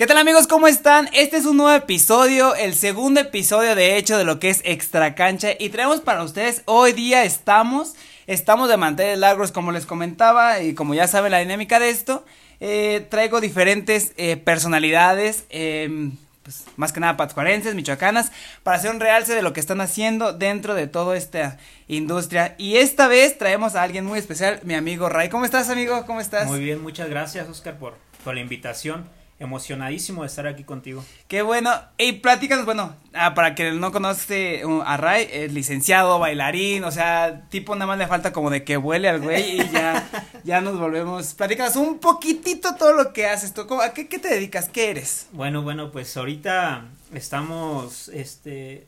¿Qué tal amigos? ¿Cómo están? Este es un nuevo episodio, el segundo episodio de hecho de lo que es Extra Cancha y traemos para ustedes, hoy día estamos, estamos de manteles largos como les comentaba y como ya saben la dinámica de esto, eh, traigo diferentes eh, personalidades, eh, pues, más que nada patscuarenses, michoacanas, para hacer un realce de lo que están haciendo dentro de toda esta industria. Y esta vez traemos a alguien muy especial, mi amigo Ray. ¿Cómo estás amigo? ¿Cómo estás? Muy bien, muchas gracias Oscar por, por la invitación emocionadísimo de estar aquí contigo. Qué bueno. Y platícanos, bueno, ah, para que no conoce uh, a Ray, es licenciado, bailarín, o sea, tipo nada más le falta como de que huele al güey y ya, ya nos volvemos. Platícanos un poquitito todo lo que haces tú. ¿A qué, qué te dedicas? ¿Qué eres? Bueno, bueno, pues ahorita estamos este,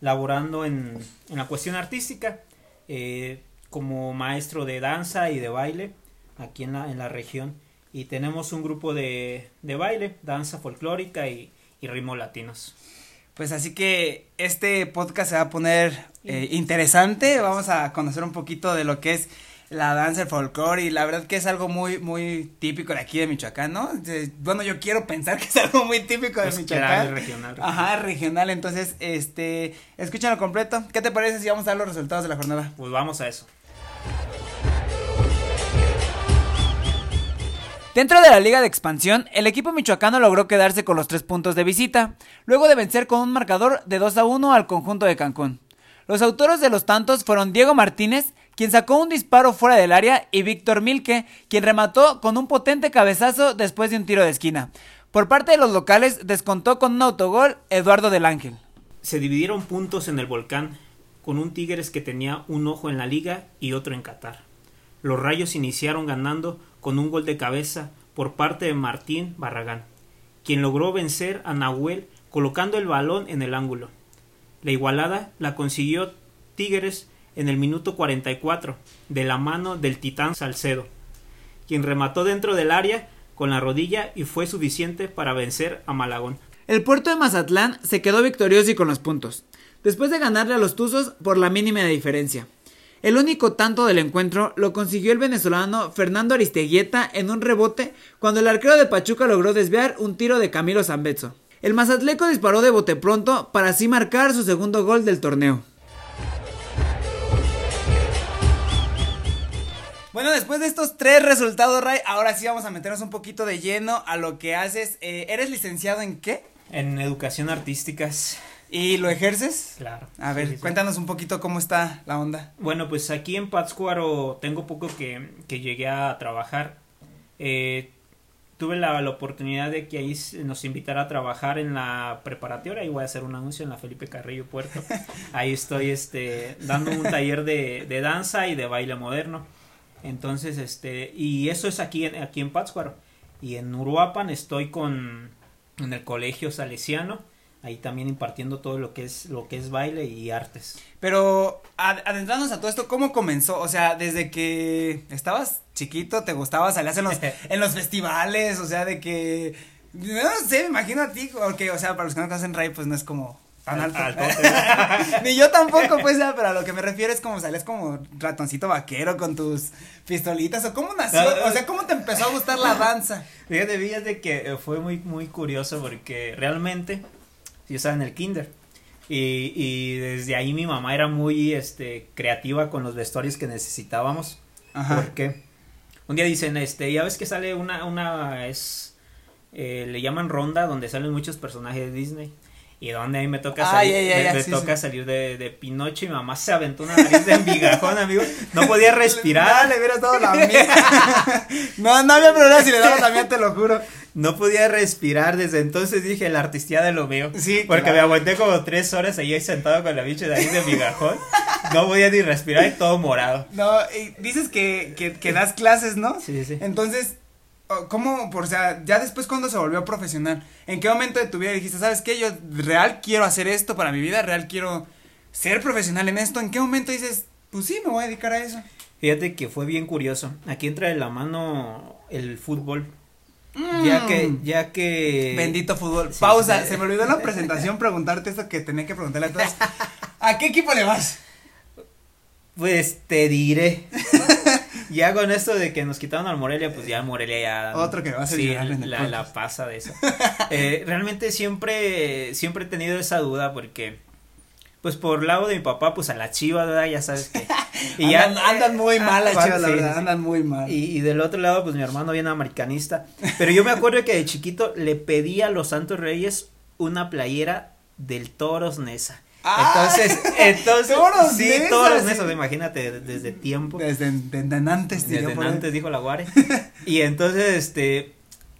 laborando en, en la cuestión artística eh, como maestro de danza y de baile aquí en la, en la región y tenemos un grupo de, de baile, danza folclórica y, y ritmos latinos. Pues así que este podcast se va a poner eh, interesante, vamos a conocer un poquito de lo que es la danza, el folclore y la verdad que es algo muy muy típico de aquí de Michoacán, ¿no? Bueno, yo quiero pensar que es algo muy típico de pues Michoacán. Regional, regional. Ajá, regional, entonces, este, escúchalo completo. ¿Qué te parece si vamos a dar los resultados de la jornada? Pues vamos a eso. Dentro de la Liga de Expansión, el equipo michoacano logró quedarse con los tres puntos de visita, luego de vencer con un marcador de 2 a 1 al conjunto de Cancún. Los autores de los tantos fueron Diego Martínez, quien sacó un disparo fuera del área, y Víctor Milke, quien remató con un potente cabezazo después de un tiro de esquina. Por parte de los locales, descontó con un autogol Eduardo del Ángel. Se dividieron puntos en el volcán, con un Tigres que tenía un ojo en la liga y otro en Qatar. Los Rayos iniciaron ganando con un gol de cabeza por parte de Martín Barragán, quien logró vencer a Nahuel colocando el balón en el ángulo. La igualada la consiguió Tigres en el minuto 44 de la mano del titán Salcedo, quien remató dentro del área con la rodilla y fue suficiente para vencer a Malagón. El puerto de Mazatlán se quedó victorioso y con los puntos, después de ganarle a los Tuzos por la mínima diferencia. El único tanto del encuentro lo consiguió el venezolano Fernando Aristeguieta en un rebote cuando el arquero de Pachuca logró desviar un tiro de Camilo Zambezzo. El Mazatleco disparó de bote pronto para así marcar su segundo gol del torneo. Bueno, después de estos tres resultados, Ray, ahora sí vamos a meternos un poquito de lleno a lo que haces. Eh, ¿Eres licenciado en qué? En educación artísticas. ¿Y lo ejerces? Claro. A ver, cuéntanos un poquito cómo está la onda. Bueno, pues aquí en Pátzcuaro tengo poco que, que llegué a trabajar. Eh, tuve la, la, oportunidad de que ahí nos invitara a trabajar en la preparatoria. Ahí voy a hacer un anuncio en la Felipe Carrillo Puerto. Ahí estoy este, dando un taller de, de danza y de baile moderno. Entonces, este, y eso es aquí, aquí en Pátzcuaro. Y en Uruapan estoy con, en el colegio salesiano ahí también impartiendo todo lo que es lo que es baile y artes. Pero adentrándonos a todo esto, ¿cómo comenzó? O sea, desde que estabas chiquito, te gustaba, salías en los en los festivales, o sea, de que no sé, me imagino a ti, porque o sea, para los que no conocen Ray, pues no es como tan alto. Ni yo tampoco, pues, pero a lo que me refiero es como salías como ratoncito vaquero con tus pistolitas, o cómo nació, o sea, cómo te empezó a gustar la danza. Fíjate, fíjate que fue muy, muy curioso porque realmente yo estaba en el kinder. Y, y, desde ahí mi mamá era muy este, creativa con los vestuarios que necesitábamos. Ajá. Porque un día dicen, este, ya ves que sale una, una, es, eh, le llaman ronda, donde salen muchos personajes de Disney. Y donde a mí me toca salir, ay, ay, me, sí, toca sí. salir de, de, Pinocho y mi mamá se aventó una nariz de envigajón, amigo. No podía respirar. le hubiera dado la mía. no, no había problema si le daba mía, te lo juro. No podía respirar, desde entonces dije la artistía de lo mío. Sí. Porque claro. me aguanté como tres horas ahí sentado con la bicha de ahí de migajón. no podía ni respirar y todo morado. No, y dices que, que, que das clases, ¿no? Sí, sí. Entonces, ¿Cómo, por, o sea, ya después cuando se volvió profesional? ¿En qué momento de tu vida dijiste, sabes qué, yo real quiero hacer esto para mi vida, real quiero ser profesional en esto? ¿En qué momento dices, pues sí, me voy a dedicar a eso? Fíjate que fue bien curioso. Aquí entra de la mano el fútbol. Mm. Ya que, ya que. Bendito fútbol. Sí, Pausa, sí. se me olvidó en la presentación preguntarte esto que tenía que preguntarle a todos. ¿A qué equipo le vas? Pues te diré. ya con esto de que nos quitaron al Morelia, pues ya Morelia ya. Otro que va a ser sí, la, la pasa de eso. eh, realmente siempre, siempre he tenido esa duda porque pues por lado de mi papá, pues a la chiva, ¿verdad? Ya sabes que. Y andan, ya, andan muy mal las chivas, la verdad, andan muy mal. Y, y, del otro lado, pues mi hermano bien americanista. Pero yo me acuerdo que de chiquito le pedí a los Santos Reyes una playera del Toros Nesa. Entonces, entonces, toros sí, Nesa, toros sí. Nesa, imagínate, desde tiempo. Desde, desde antes, Desde antes, dijo la Guare. y entonces, este,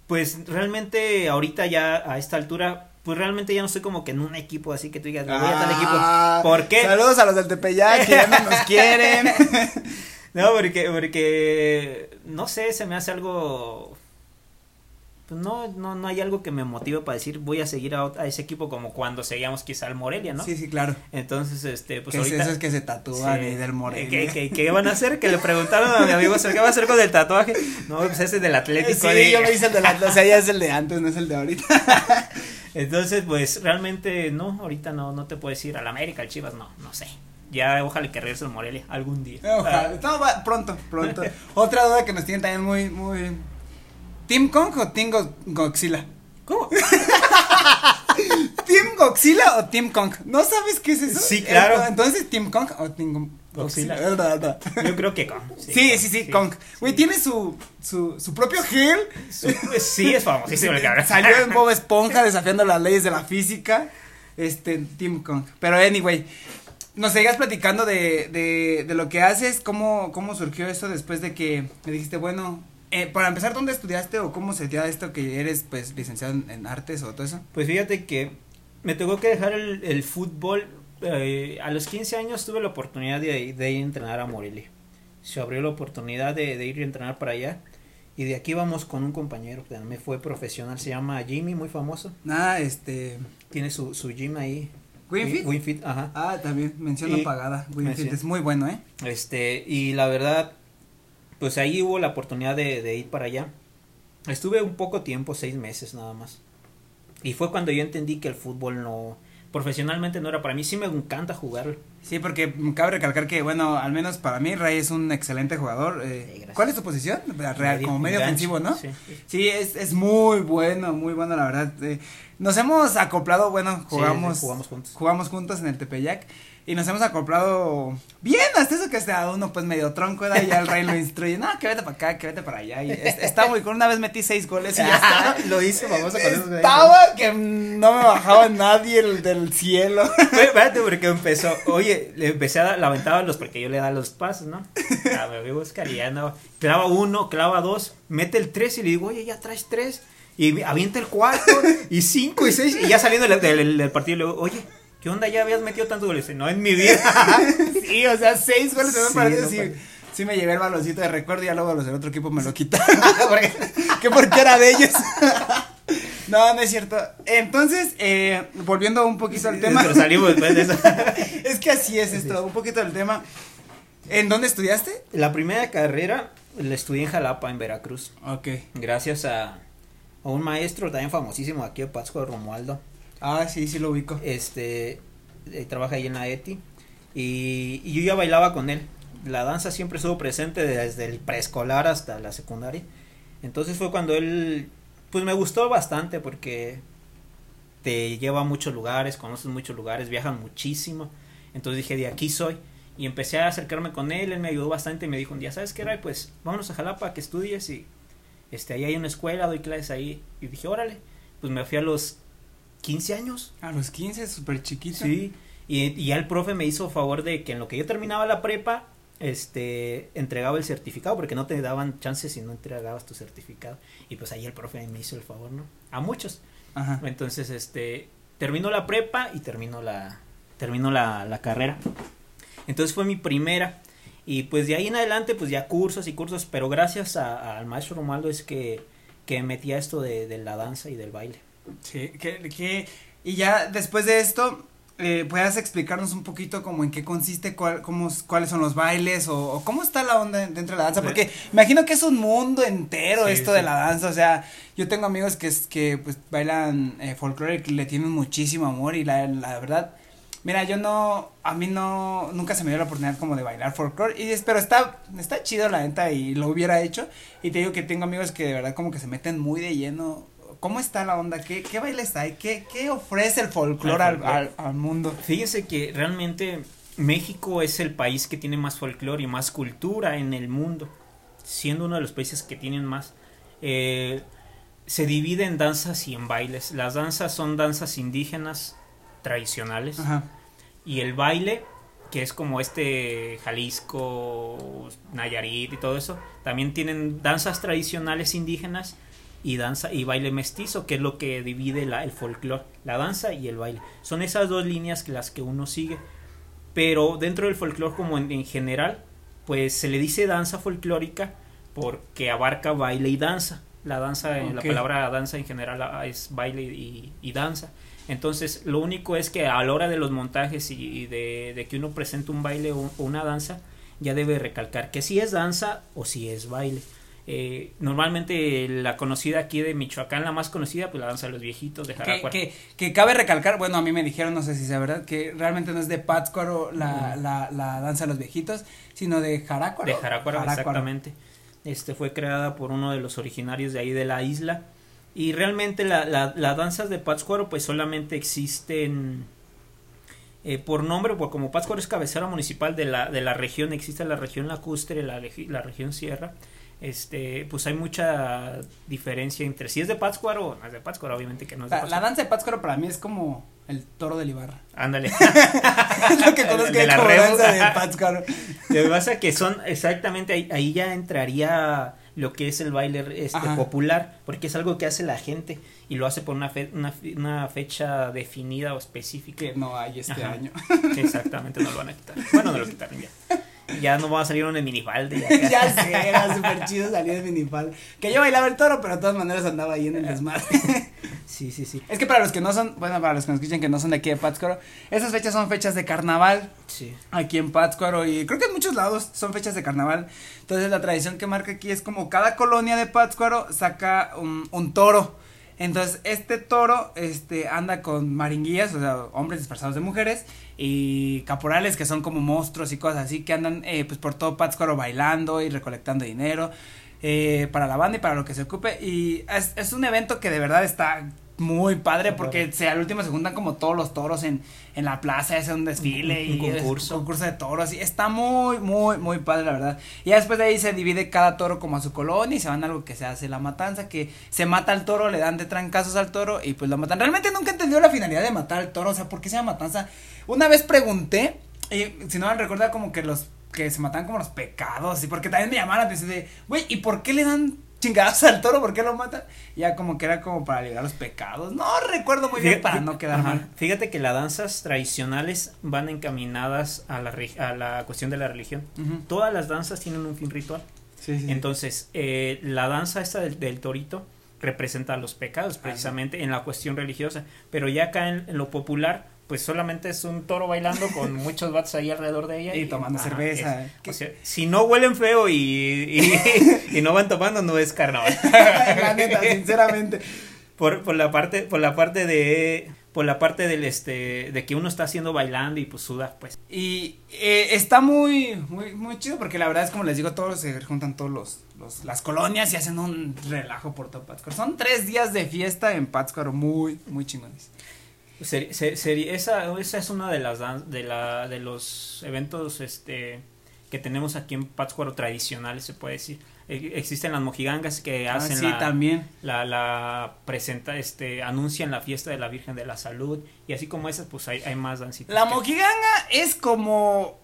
pues realmente ahorita ya a esta altura, pues realmente ya no estoy como que en un equipo así que tú digas, me voy a tal Ah, equipo. ¿Por qué? Saludos a los del Tepeyac, que ya no nos quieren. No, porque, porque, no sé, se me hace algo, pues no, no, no hay algo que me motive para decir voy a seguir a, a ese equipo como cuando seguíamos quizá al Morelia, ¿no? Sí, sí, claro. Entonces, este, pues ¿Qué ahorita. es eso es que se tatúan Sí. del Morelia. ¿Qué, qué, qué van a hacer? Que le preguntaron a mi amigo, ¿qué va a hacer con el tatuaje? No, pues ese del Atlético. Sí, de- yo me hice el de la, o sea, ya es el de antes, no es el de ahorita. Entonces, pues realmente no, ahorita no, no te puedes ir al América, al Chivas, no, no sé. Ya ojalá que regrese el Morelia algún día. Ojalá. No, va- pronto, pronto. Otra duda que nos tienen también muy, muy. ¿Team Kong o Team Go- Godzilla? ¿Cómo? ¿Team Godzilla o Team Kong? ¿No sabes qué es eso? Sí, claro. Entonces, ¿Team Kong o Team Godzilla. Godzilla? Yo creo que Kong. Sí, sí, sí, Kong. Güey, tiene su, su, su propio gel. Su- Sí, es famosísimo el cabrón. Salió en Bob Esponja desafiando las leyes de la física. Este, Team Kong. Pero anyway, nos seguías platicando de, de, de lo que haces, cómo, cómo surgió esto después de que me dijiste, bueno, eh, para empezar, ¿dónde estudiaste o cómo se dio esto que eres, pues, licenciado en, en artes o todo eso? Pues fíjate que me tocó que dejar el, el fútbol. Eh, a los 15 años tuve la oportunidad de, de ir a entrenar a Morelia. Se abrió la oportunidad de, de ir a entrenar para allá. Y de aquí vamos con un compañero que también fue profesional. Se llama Jimmy, muy famoso. Nada, este, Tiene su, su gym ahí. Winfit. Winfit, ajá. Ah, también, mención Y- apagada. Winfit es muy bueno, ¿eh? Este, y la verdad, pues ahí hubo la oportunidad de, de ir para allá. Estuve un poco tiempo, seis meses nada más. Y fue cuando yo entendí que el fútbol no, profesionalmente no era para mí. Sí me encanta jugar. Sí, porque cabe recalcar que, bueno, al menos para mí, Ray es un excelente jugador. eh, Sí. ¿Cuál es su posición? Real, Medio- como medio ofensivo, ¿no? Sí. Sí, es, es muy bueno, muy bueno, la verdad. eh, nos hemos acoplado, bueno, jugamos, sí, jugamos juntos. jugamos juntos en el Tepeyac y nos hemos acoplado bien, hasta eso que está uno pues medio tronco, ¿verdad? y ya el rey lo instruye, no, que vete para acá, que vete para allá, y es- está muy cool, una vez metí seis goles y ya está. Lo hice famoso con esos Estaba que no me bajaba nadie el del cielo. Espérate, porque empezó, oye, le empecé a dar, la aventaba los, porque yo le daba los pasos, ¿no? A mi amigo Oscar y ya andaba, clava uno, clava dos, mete el tres y le digo, oye, ya traes tres, y me avienta el cuarto, y cinco, y seis, y ya saliendo del, del- del partido le digo, oye, ¿qué onda? Ya habías metido tantos goles, no, en mi vida. sí, o sea, seis goles en un partido, sí. Sí me llevé el baloncito de recuerdo y ya luego los del otro equipo me lo quitaron. Porque- que porque era de ellos. no, no es cierto. Entonces, eh, volviendo un poquito al tema. Pero salimos después de eso. es que así es esto, un poquito del tema. ¿En dónde estudiaste? La primera carrera la estudié en Jalapa, en Veracruz, Ok. gracias a, a un maestro también famosísimo aquí de Pátzcuaro, Romualdo. Ah, sí, sí lo ubico. este eh, trabaja ahí en la ETI y, y yo ya bailaba con él. La danza siempre estuvo presente desde el preescolar hasta la secundaria. Entonces fue cuando él pues me gustó bastante porque te lleva a muchos lugares conoces muchos lugares viajan muchísimo. Entonces dije de aquí soy y empecé a acercarme con él él me ayudó bastante y me dijo un día sabes qué Ray? pues vámonos a Jalapa que estudies y este ahí hay una escuela doy clases ahí y dije órale pues me fui a los 15 años A los 15, súper chiquito. Sí, y, y ya el profe me hizo favor de que en lo que yo terminaba la prepa, este, entregaba el certificado, porque no te daban chances si no entregabas tu certificado. Y pues ahí el profe me hizo el favor, ¿no? A muchos. Ajá. Entonces, este, terminó la prepa y terminó la, terminó la, la carrera. Entonces fue mi primera. Y pues de ahí en adelante, pues ya cursos y cursos, pero gracias al maestro Romualdo es que, que metía esto de, de la danza y del baile. Sí, que, que- y ya después de esto, eh, ¿puedes explicarnos un poquito como en qué consiste, cuál, cómo, cuáles son los bailes o, o cómo está la onda dentro de la danza? Sí. Porque imagino que es un mundo entero Sí, esto sí. de la danza, o sea, yo tengo amigos que, que pues bailan eh, folclore que le tienen muchísimo amor y la, la verdad, Mira, yo no, a mí no, nunca se me dio la oportunidad como de bailar folclore, y es, pero está, está chido la neta y lo hubiera hecho, y te digo que tengo amigos que de verdad como que se meten muy de lleno. ¿Cómo está la onda? ¿Qué, qué bailes hay? ¿Qué, qué ofrece el folclore al, al, al mundo? Fíjese que realmente México es el país que tiene más folclore y más cultura en el mundo, siendo uno de los países que tienen más. Eh, se divide en danzas y en bailes. Las danzas son danzas indígenas tradicionales Ajá. y el baile, que es como este Jalisco, Nayarit y todo eso, también tienen danzas tradicionales indígenas y danza y baile mestizo, que es lo que divide la, el folclore, la danza y el baile. Son esas dos líneas que las que uno sigue. Pero dentro del folclore como en, en general, pues se le dice danza folclórica porque abarca baile y danza. La danza, eh, la palabra danza en general ah, es baile y, y danza. Entonces, lo único es que a la hora de los montajes y, y de, de que uno presente un baile o, o una danza, ya debe recalcar que si es danza o si es baile. Eh, normalmente la conocida aquí de Michoacán, la más conocida, pues la danza de los viejitos de Que, Jaracuara. que, que cabe recalcar, bueno, a mí me dijeron, no sé si sea verdad, que realmente no es de Pátzcuaro la, la, la danza de los viejitos, sino de Jarácuaro. De exactamente. Este fue creada por uno de los originarios de ahí de la isla. Y realmente la, la, las danzas de Pátzcuaro pues solamente existen eh, por nombre, porque como Pátzcuaro es cabecera municipal de la, de la región, existe la región lacustre, la, la región sierra, este, pues hay mucha diferencia entre si es de Pátzcuaro o no es de Pátzcuaro, obviamente que no es de La, la Pátzcuaro. danza de Pátzcuaro para mí es como el toro del Ibarra. Ándale. es lo que conozco De la como danza de Pátzcuaro. Lo que pasa es que son exactamente ahí, ahí ya entraría lo que es el baile este, Ajá. popular, porque es algo que hace la gente y lo hace por una, fe- una, fe- una fecha definida o específica. Que no hay este Ajá. año. Exactamente, no lo van a quitar. Bueno, no lo quitaron ya. Ya no va a salir uno de minifalde. ya. ya sé, era súper chido salir de minifal. Que yo bailaba el toro, pero de todas maneras andaba ahí en el desmadre. Sí, sí, sí. es que para los que no son, bueno, para los que nos escuchan que no son de aquí de Pátzcuaro, esas fechas son fechas de carnaval. Sí. aquí en Pátzcuaro y creo que en muchos lados son fechas de carnaval. Entonces la tradición que marca aquí es como cada colonia de Pátzcuaro saca un, un toro. Entonces este toro este anda con maringuillas, o sea, hombres disfrazados de mujeres y caporales que son como monstruos y cosas así que andan eh, pues por todo Pátzcuaro bailando y recolectando dinero eh, para la banda y para lo que se ocupe y es, es un evento que de verdad está muy padre porque padre. se, al último se juntan como todos los toros en, en la plaza, hace un desfile Un- un y es concurso. un concurso de toros y está muy, muy, muy padre la verdad. Y ya después de ahí se divide cada toro como a su colonia y se van a algo que se hace la matanza, que se mata al toro, le dan de trancazos al toro y pues lo matan. Realmente nunca entendió la finalidad de matar al toro, o sea, ¿por qué se llama matanza? Una vez pregunté, y si no me recuerda como que los que se matan como los pecados, y porque también me llamaron la de, güey, ¿y por qué le dan chingadas al toro? ¿Por qué lo matan? Ya como que era como para liberar los pecados. No recuerdo muy bien Fíjate- para no quedar ajá. mal. Fíjate que las danzas tradicionales van encaminadas a la, a la cuestión de la religión. Todas las danzas tienen un fin ritual. Sí, sí, sí. Entonces, eh, la danza esta del, del torito representa los pecados precisamente en la cuestión religiosa, pero ya acá en, en lo popular, pues solamente es un toro bailando con muchos vatos ahí alrededor de ella Y tomando cerveza. es- o sea, si no huelen feo y, y, y no van tomando, no es carnaval. la neta, sinceramente. Por, por la parte, por la parte de, por la parte del este, de que uno está haciendo bailando y pues suda, pues. Y eh, está muy, muy, muy chido porque la verdad es como les digo, todos se juntan todos los, los las colonias y hacen un relajo por todo Pátzcuaro. Son tres días de fiesta en Pátzcuaro muy, muy chingones. Seri- se- seri- esa, esa es una de las de la de los eventos este que tenemos aquí en Pátzcuaro tradicionales se puede decir E- existen las mojigangas que Ah, hacen sí, la, también. la la presenta este anuncian la fiesta de la Virgen de la Salud y así como esas pues hay, hay más dancitas La mojiganga es como...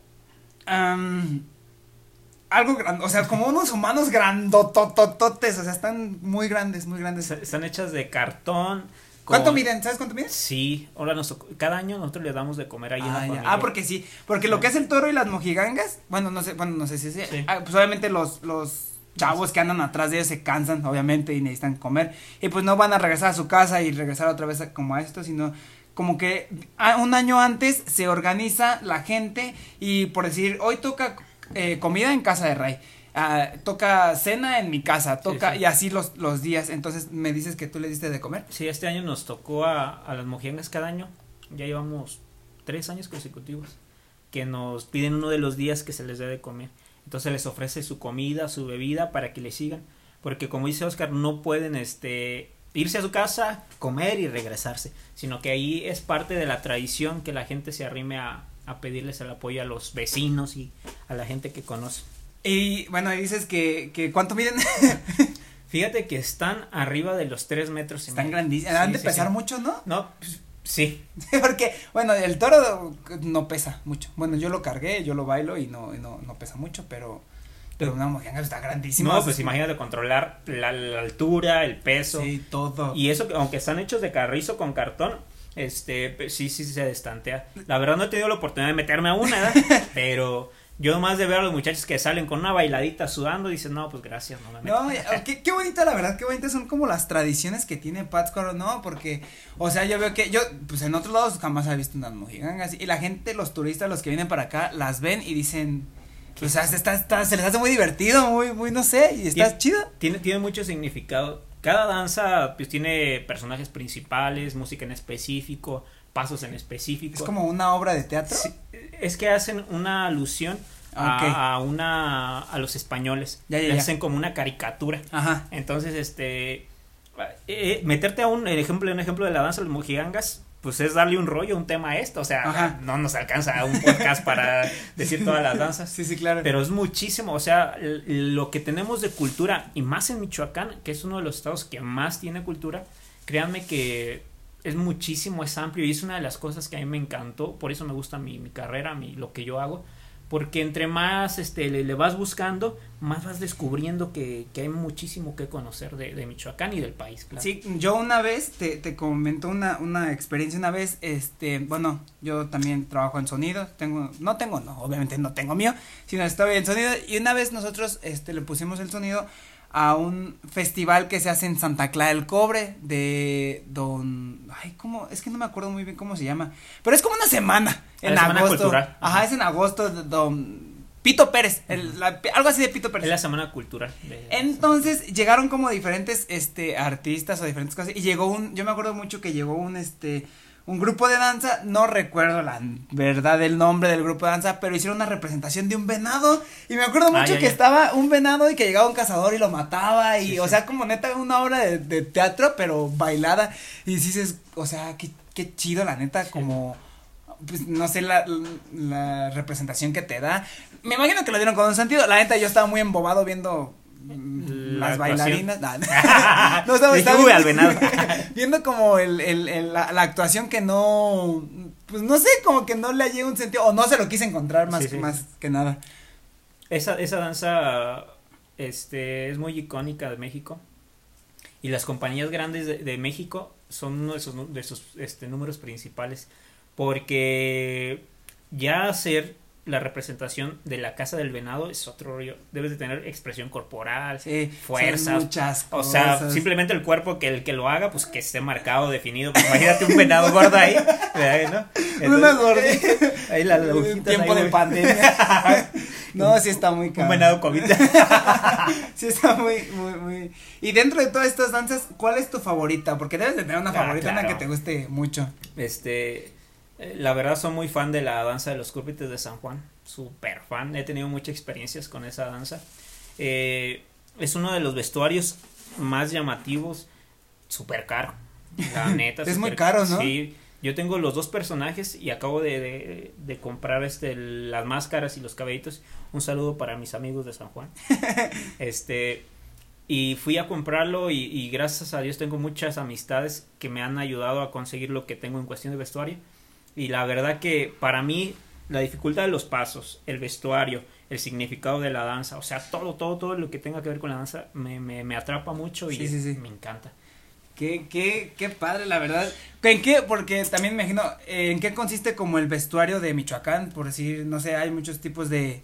algo grande, o sea, como unos humanos grandototototes, o sea, están muy grandes, muy grandes. Est- están hechas de cartón ¿Cuánto miden? ¿Sabes cuánto miden? Sí, ahora nos tocó- cada año nosotros le damos de comer ahí en la Ah, familia. Ah, porque sí, porque lo que es el toro y las mojigangas, bueno, no sé, bueno, no sé si es, Sí. ah, pues obviamente los, los chavos que andan atrás de ellos se cansan, obviamente, y necesitan comer, y pues no van a regresar a su casa y regresar otra vez a- como a esto, sino como que ah, un año antes se organiza la gente y por decir, hoy toca eh, comida en casa de Ray. Ah, toca cena en mi casa, toca sí. y así los, los días. Entonces me dices que tú le diste de comer. Sí, este año nos tocó a, a las mojigangas cada año. Ya llevamos tres años consecutivos que nos piden uno de los días que se les dé de comer. Entonces les ofrece su comida, su bebida para que le sigan. Porque como dice Oscar, no pueden este, irse a su casa, comer y regresarse. Sino que ahí es parte de la tradición que la gente se arrime a, a pedirles el apoyo a los vecinos y a la gente que conoce. Y bueno, dices que, que ¿cuánto miden? Fíjate que están arriba de los tres metros. Y están grandísimos. Han de pesar mucho, ¿no? No, pues, sí. Porque, bueno, el toro no pesa mucho. Bueno, yo lo cargué, yo lo bailo y no, no, no pesa mucho, pero... Pero una mojanga está grandísima. No, pues imagínate controlar la, la, altura, el peso. Sí, todo. Y eso, aunque están hechos de carrizo con cartón, este, sí, sí, se destantea. La verdad no he tenido la oportunidad de meterme a una, pero yo nomás de ver a los muchachos que salen con una bailadita sudando, dicen, no, pues gracias, no me meto. No, qué, qué bonita, la verdad, qué bonitas son como las tradiciones que tiene Pátzcuaro, ¿no? Porque, o sea, yo veo que, yo, pues en otros lados jamás he visto unas mojigangas, y la gente, los turistas, los que vienen para acá, las ven y dicen, pues, o sea, está, está, se les hace muy divertido, muy, muy, no sé, y está chido. Tiene, tiene mucho significado. Cada danza, pues, tiene personajes principales, música en específico, pasos en específico. Es como una obra de teatro. Sí, es que hacen una alusión okay. a, a, una a los españoles. Ya, ya, ya. Hacen como una caricatura. Ajá. Entonces, este eh, meterte a un ejemplo, un ejemplo de la danza de los mojigangas, pues es darle un rollo, un tema a esto, o sea, Ajá. no nos alcanza un podcast para decir todas las danzas. Sí, sí, claro. Pero es muchísimo, o sea, lo que tenemos de cultura y más en Michoacán, que es uno de los estados que más tiene cultura, créanme que es muchísimo, es amplio y es una de las cosas que a mí me encantó, por eso me gusta mi, mi carrera, mi, lo que yo hago, porque entre más este, le, vas buscando, más vas descubriendo que, que, hay muchísimo que conocer de, de Michoacán y del país. Claro. Sí, yo una vez te, te comentó una, una experiencia, una vez, este, bueno, yo también trabajo en sonido, tengo, no tengo, no, obviamente no tengo mío, sino estoy en sonido, y una vez nosotros, este, le pusimos el sonido a un festival que se hace en Santa Clara del Cobre de don ay cómo es que no me acuerdo muy bien cómo se llama pero es como una semana en la agosto semana cultural. ajá es en agosto de don Pito Pérez el, la, algo así de Pito Pérez. Es la semana cultural de... entonces llegaron como diferentes este artistas o diferentes cosas y llegó un yo me acuerdo mucho que llegó un este un grupo de danza, no recuerdo la verdad del nombre del grupo de danza, pero hicieron una representación de un venado y me acuerdo mucho ah, ya, que ya. estaba un venado y que llegaba un cazador y lo mataba y sí, o sí. sea como neta una obra de, de, teatro pero bailada y dices, o sea, qué, qué chido la neta sí. como pues, no sé la, la representación que te da. Me imagino que lo dieron con un sentido. La neta yo estaba muy embobado viendo la las bailarinas. No, no estaba, estaba viendo, al venado. viendo como el, el, el la, la, actuación que no, pues no sé, como que no le hallé un sentido, o no se lo quise encontrar más, sí, sí. más que nada. Esa, esa danza este, es muy icónica de México. Y las compañías grandes de, de México son uno de sus, de sus este, números principales. Porque ya hacer la representación de la casa del venado es otro rollo. Debes de tener expresión corporal, sí, fuerza. Muchas o sea, simplemente el cuerpo que el que lo haga, pues que esté marcado, definido. Pues imagínate un venado gordo ahí, ¿no? Entonces, Una gordita. Ahí la, la Tiempo ahí, de pandemia. no, sí está muy caro. Un venado COVID. sí está muy, muy, muy. Y dentro de todas estas danzas, ¿cuál es tu favorita? Porque debes de tener una favorita, ah, claro. una que te guste mucho. Este eh, la verdad soy muy fan de la danza de los cúrpites de San Juan, super fan, he tenido muchas experiencias con esa danza. Eh, es uno de los vestuarios más llamativos, super caro, la neta. es muy caro, ¿no? Sí, yo tengo los dos personajes y acabo de, de, de, comprar este las máscaras y los cabellitos. Un saludo para mis amigos de San Juan. este y fui a comprarlo y, y gracias a Dios tengo muchas amistades que me han ayudado a conseguir lo que tengo en cuestión de vestuario y la verdad que para mí la dificultad de los pasos, el vestuario, el significado de la danza, o sea, todo, todo, todo lo que tenga que ver con la danza me, me, me atrapa mucho y sí, sí, sí. me encanta. Qué, qué, qué padre, la verdad. ¿En qué? Porque también me imagino, ¿en qué consiste como el vestuario de Michoacán? Por decir, no sé, hay muchos tipos de,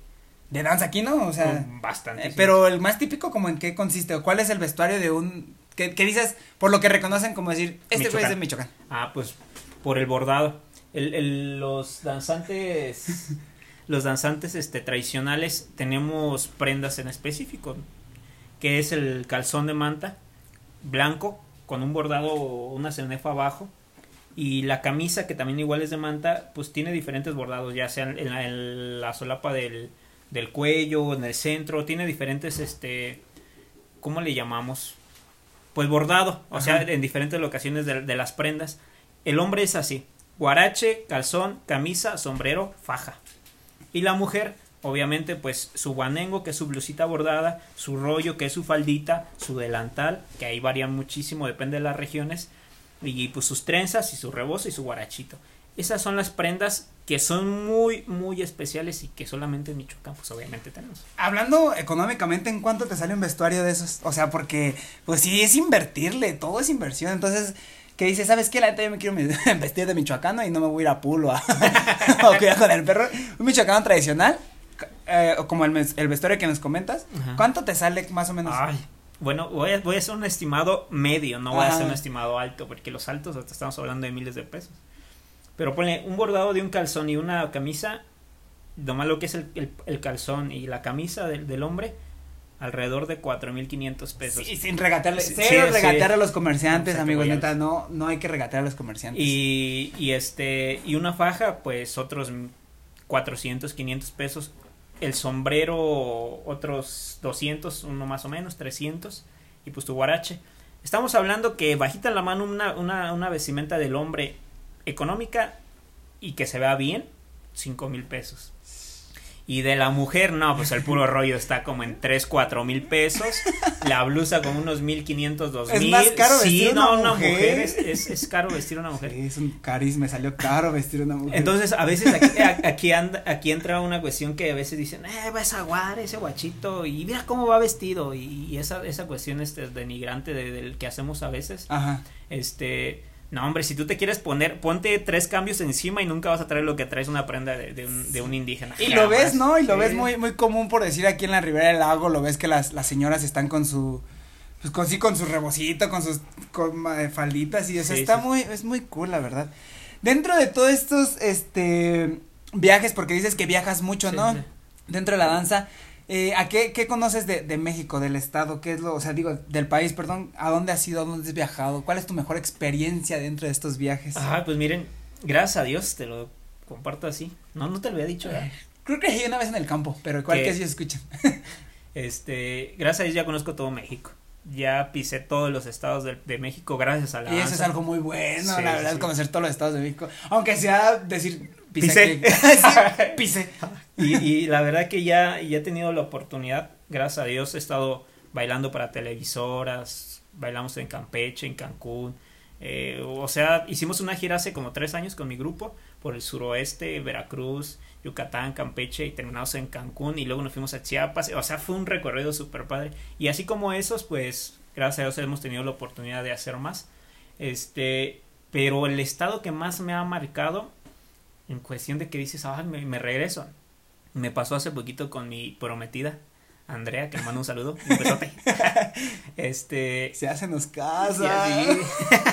de danza aquí, ¿no? O sea, bastante. Eh, pero el más típico, como en qué consiste? ¿Cuál es el vestuario de un. que, que dices, por lo que reconocen, como decir, este güey es de Michoacán? Ah, pues por el bordado el, el, los danzantes los danzantes este tradicionales tenemos prendas en específico que es el calzón de manta blanco con un bordado una cenefa abajo Y la camisa, que también igual es de manta, pues tiene diferentes bordados, ya sea en la, en la solapa del, del cuello, en el centro, tiene diferentes, este, ¿cómo le llamamos? Pues bordado, o sea, en diferentes locaciones de, de las prendas. El hombre es así, guarache, calzón, camisa, sombrero, faja. Y la mujer, obviamente, pues su guanengo, que es su blusita bordada, su rollo, que es su faldita, su delantal, que ahí varían muchísimo, depende de las regiones, y pues sus trenzas y su rebozo y su guarachito. Esas son las prendas que son muy, muy especiales y que solamente en Michoacán, pues obviamente tenemos. Hablando económicamente, ¿en cuánto te sale un vestuario de esos? O sea, porque, pues sí, es invertirle, todo es inversión. Entonces, que dice, ¿sabes qué? La neta yo me quiero vestir de michoacano y no me voy a ir a Pulo a, o cuidar con el perro. Un michoacano tradicional, eh, como el, el, vestuario que nos comentas, Ajá. ¿cuánto te sale más o menos? Ay, bueno, voy a, voy a hacer un estimado medio, no voy Ajá. a hacer un estimado alto, porque los altos hasta estamos hablando de miles de pesos. Pero ponle un bordado de un calzón y una camisa, nomás lo que es el, el, el calzón y la camisa del, del hombre, alrededor de 4.500 pesos. Sí, sin regatearle, sí, cero sí, regatear a los comerciantes, amigos, neta, no, no hay que regatear a los comerciantes. Y, y este, y una faja, pues otros 400, 500 pesos. El sombrero, otros 200, uno más o menos, 300. Y pues tu guarache. Estamos hablando que bajita en la mano una, una, una vestimenta del hombre económica y que se vea bien, 5 mil pesos. Y de la mujer, no, pues el puro rollo está como en 3, 4 mil pesos. La blusa con unos 1500, 2000. Es más caro vestir sí, una no, mujer. una mujer es, es, es, caro vestir una mujer. Sí, es un carisma, me salió caro vestir una mujer. Entonces, a veces aquí, aquí, anda, aquí entra una cuestión que a veces dicen, eh, va a aguar ese guachito y mira cómo va vestido. Y, y esa, esa cuestión este, denigrante de, del que hacemos a veces. Ajá. Este no, hombre, si tú te quieres poner, ponte tres cambios encima y nunca vas a traer lo que traes una prenda de, de, un, de un, indígena. Y lo ves, ¿no? Y lo sí. ves muy, muy común por decir aquí en la ribera del lago, lo ves que las, las señoras están con su, pues con sí, con su rebocito, con sus con, eh, falditas y eso, sí, está sí. muy, es muy cool, la verdad. Dentro de todos estos, este, viajes, porque dices que viajas mucho, ¿no? Dentro de la danza, eh, ¿A qué, qué conoces de, de, México, del estado? ¿Qué es lo, o sea, digo, del país, perdón? ¿A dónde has ido? ¿A dónde has viajado? ¿Cuál es tu mejor experiencia dentro de estos viajes? Ah, pues miren, gracias a Dios te lo comparto así. No, no te lo había dicho, ¿verdad? Creo que sí, una vez en el campo, pero igual que sí escuchan. este, gracias a Dios ya conozco todo México. Ya pisé todos los estados de, de México gracias a la Y eso es algo muy bueno, sí, la verdad, sí. conocer todos los estados de México. Aunque sea decir pisé. Pisé. pisé. Y, y, la verdad que ya, ya he tenido la oportunidad, gracias a Dios, he estado bailando para televisoras, bailamos en Campeche, en Cancún. Eh, o sea, hicimos una gira hace como tres años con mi grupo por el suroeste, Veracruz, Yucatán, Campeche y terminamos en Cancún y luego nos fuimos a Chiapas. O sea, fue un recorrido súper padre. Y así como esos, pues, gracias a Dios hemos tenido la oportunidad de hacer más. Este, pero el estado que más me ha marcado en cuestión de que dices, ah, me, me regreso. Me pasó hace poquito con mi prometida, Andrea, que le mando un saludo, un besote. este. Se hacen los casa. Sí,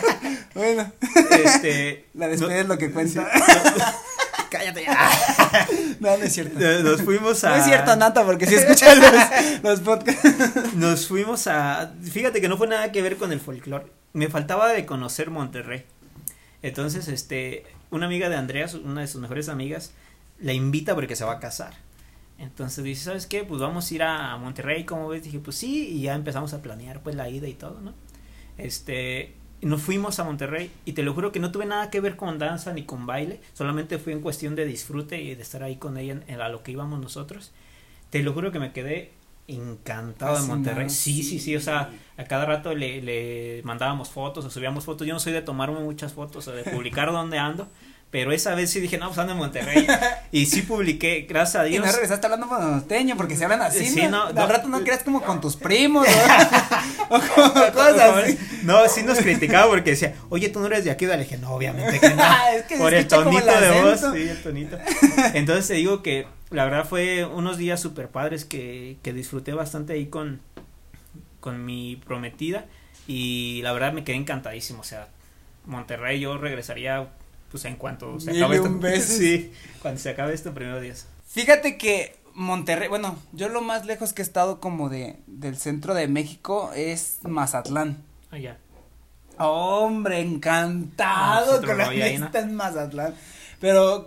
bueno. Este. La despedida no, es lo que cuenta. Cállate ya. No, no es cierto. Nos fuimos a. No es cierto, Nata, porque si escuchan los, los podcasts. Nos fuimos a. Fíjate que no fue nada que ver con el folclore. Me faltaba de conocer Monterrey. Entonces, este. Una amiga de Andrea, una de sus mejores amigas, la invita porque se va a casar. Entonces dice, ¿sabes qué? Pues vamos a ir a Monterrey, como ves? Dije, pues sí, y ya empezamos a planear pues la ida y todo, ¿no? Este, nos fuimos a Monterrey y te lo juro que no tuve nada que ver con danza ni con baile, solamente fue en cuestión de disfrute y de estar ahí con ella en, en a lo que íbamos nosotros. Te lo juro que me quedé encantado de Monterrey. Sí, sí, sí, o sea, a cada rato le, le mandábamos fotos o subíamos fotos. Yo no soy de tomarme muchas fotos o de publicar dónde ando, pero esa vez sí dije, no, pues ando en Monterrey. y sí publiqué, gracias a Dios. Y no regresaste hablando norteño, porque se hablan así, sí, ¿no? no Al rato no creas como con tus primos, ¿no? o como cosas así. No, sí nos criticaba porque decía, oye, tú no eres de aquí. Le dije, no, obviamente que no. es que Por el tonito el de voz, sí, el tonito. Entonces te digo que la verdad fue unos días súper padres que, que disfruté bastante ahí con, con mi prometida. Y la verdad me quedé encantadísimo. O sea, Monterrey yo regresaría pues en cuanto se acabe esto. Sí, cuando se acabe esto, primero días. Fíjate que Monterrey, bueno, yo lo más lejos que he estado como de del centro de México es Mazatlán. Allá. Hombre, encantado Nosotros con la fiesta en Mazatlán. Pero,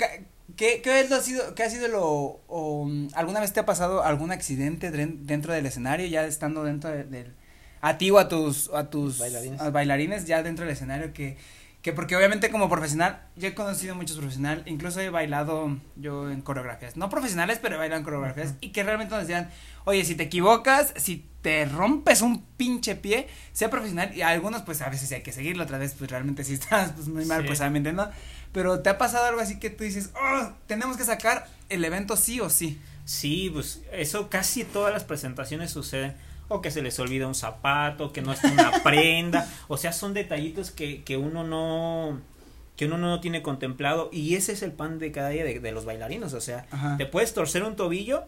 ¿qué, qué, es lo ha sido, qué ha sido lo, o, alguna vez te ha pasado algún accidente dentro del escenario, ya estando dentro de- del, a ti o a tus, a tus Bailarines. a bailarines ya dentro del escenario que, que porque obviamente como profesional, yo he conocido muchos profesionales, incluso he bailado yo en coreografías, no profesionales, pero he bailado en coreografías, Ujú. y que realmente nos decían, oye, si te equivocas, si te rompes un pinche pie, sea profesional, y a algunos pues a veces hay que seguirlo, otra vez pues realmente si estás pues muy mal, Sí. pues obviamente no, pero te ha pasado algo así que tú dices, oh, tenemos que sacar el evento sí o sí. Sí, pues eso casi todas las presentaciones suceden. O que se les olvida un zapato, que no está una prenda. O sea, son detallitos que, que uno no que uno no tiene contemplado y ese es el pan de cada día de, de los bailarinos, o sea, Ajá. te puedes torcer un tobillo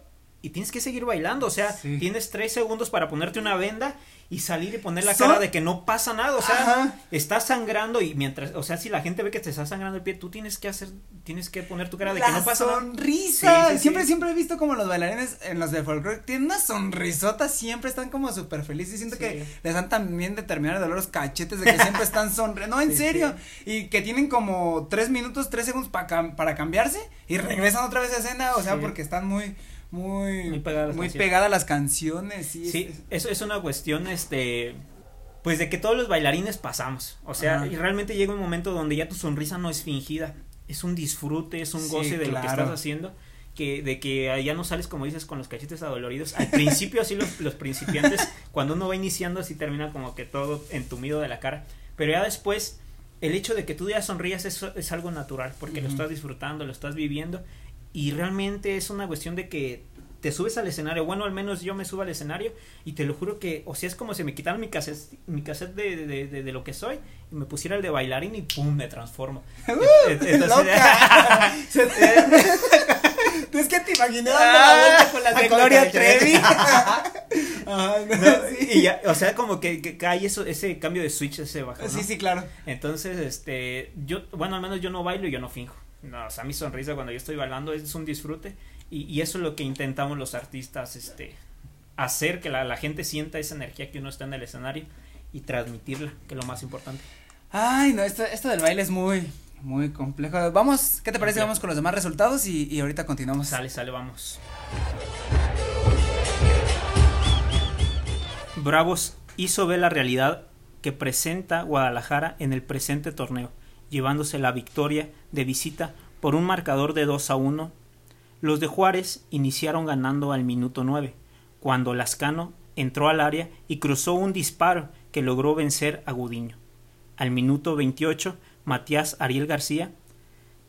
y tienes que seguir bailando, o sea, Sí. tienes tres segundos para ponerte una venda y salir y poner la Son- cara de que no pasa nada, o sea, Ajá. estás sangrando y mientras, o sea, si la gente ve que te está sangrando el pie, tú tienes que hacer, tienes que poner tu cara de que no pasa nada. sonrisa. Sí, sí, siempre, siempre he visto como los bailarines en los de folclore tienen una sonrisota, siempre están como súper felices. Siento Sí. que les dan también determinar de los cachetes de que siempre están sonriendo. No, en serio. Y que tienen como tres minutos, tres segundos pa cam- para cambiarse y regresan otra vez a escena. O sea, porque están muy, muy, Muy pegadas las muy canciones. pegadas las canciones. Sí, Sí, es- eso es una cuestión, este, pues de que todos los bailarines pasamos. O sea, Ajá. y realmente llega un momento donde ya tu sonrisa no es fingida, es un disfrute, es un Sí, goce de lo que estás haciendo. Que, de que ya no sales como dices con los cachetes adoloridos. Al principio así los, los principiantes, cuando uno va iniciando así termina como que todo entumido de la cara. Pero ya después, el hecho de que tú ya sonrías es, es algo natural, porque lo estás disfrutando, lo estás viviendo. Y realmente es una cuestión de que te subes al escenario, bueno, al menos yo me subo al escenario y te lo juro que, o sea, es como si me quitaran mi cassette, mi cassette de, de, de, de lo que soy y me pusiera el de bailarín y pum, me transformo. Entonces- te- es que te imaginé dando la Ah, vuelta con las de Gloria Trevi. Ay, no, No, sí. Y ya, o sea, como que, que cae eso, ese cambio de switch, ese bajo, ¿no? Sí, sí, claro. Entonces, este, yo, bueno, al menos yo no bailo y yo no finjo. No, o sea, mi sonrisa cuando yo estoy bailando es un disfrute y, y eso es lo que intentamos los artistas, este, hacer que la, la gente sienta esa energía que uno está en el escenario y transmitirla, que es lo más importante. Ay, no, esto, esto del baile es muy, muy complejo. Vamos, ¿qué te parece? Vamos con los demás resultados y, y ahorita continuamos. Sale, sale, vamos. Bravos hizo ver la realidad que presenta Guadalajara en el presente torneo, llevándose la victoria de visita por un marcador de 2 a 1. Los de Juárez iniciaron ganando al minuto 9, cuando Lascano entró al área y cruzó un disparo que logró vencer a Gudiño. Al minuto 28, Matías Ariel García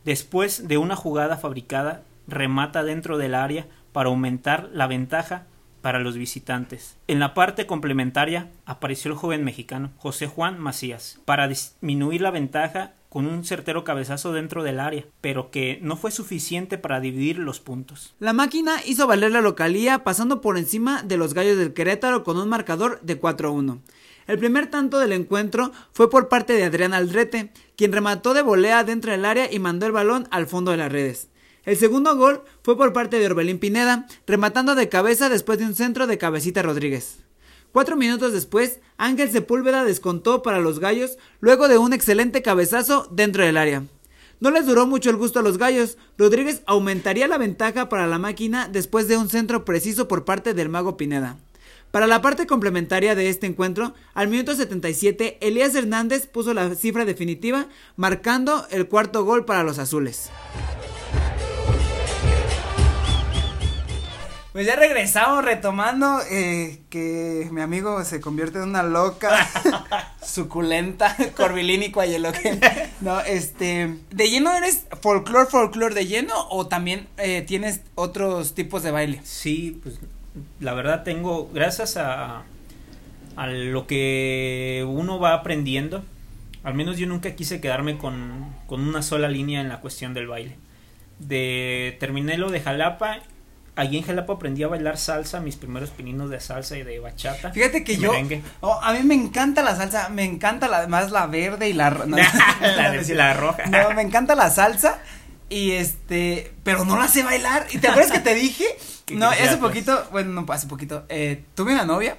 Después de una jugada fabricada, remata dentro del área para aumentar la ventaja para los visitantes. En la parte complementaria apareció el joven mexicano José Juan Macías para disminuir la ventaja con un certero cabezazo dentro del área, pero que no fue suficiente para dividir los puntos. La máquina hizo valer la localía pasando por encima de los gallos del Querétaro con un marcador de 4-1. El primer tanto del encuentro fue por parte de Adrián Aldrete, quien remató de volea dentro del área y mandó el balón al fondo de las redes. El segundo gol fue por parte de Orbelín Pineda, rematando de cabeza después de un centro de Cabecita Rodríguez. Cuatro minutos después, Ángel Sepúlveda descontó para los gallos luego de un excelente cabezazo dentro del área. No les duró mucho el gusto a los gallos. Rodríguez aumentaría la ventaja para la máquina después de un centro preciso por parte del mago Pineda. Para la parte complementaria de este encuentro, al minuto 77, Elías Hernández puso la cifra definitiva, marcando el cuarto gol para los azules. Pues ya regresamos retomando eh, que mi amigo se convierte en una loca suculenta, corvilínico y lo que no, este, ¿de lleno eres folclore, folclore de lleno o también eh, tienes otros tipos de baile? Sí, pues la verdad tengo, gracias a, a lo que uno va aprendiendo, al menos yo nunca quise quedarme con, con una sola línea en la cuestión del baile. De, terminé lo de Jalapa, allí en Jalapa aprendí a bailar salsa, mis primeros pininos de salsa y de bachata. Fíjate que yo, oh, a mí me encanta la salsa, me encanta la, más la verde y la, no, la, de- la roja. no, me encanta la salsa y este, pero no la sé bailar. ¿Y te acuerdas que te dije? No, hace pues. poquito, bueno, no, hace poquito, eh, tuve una novia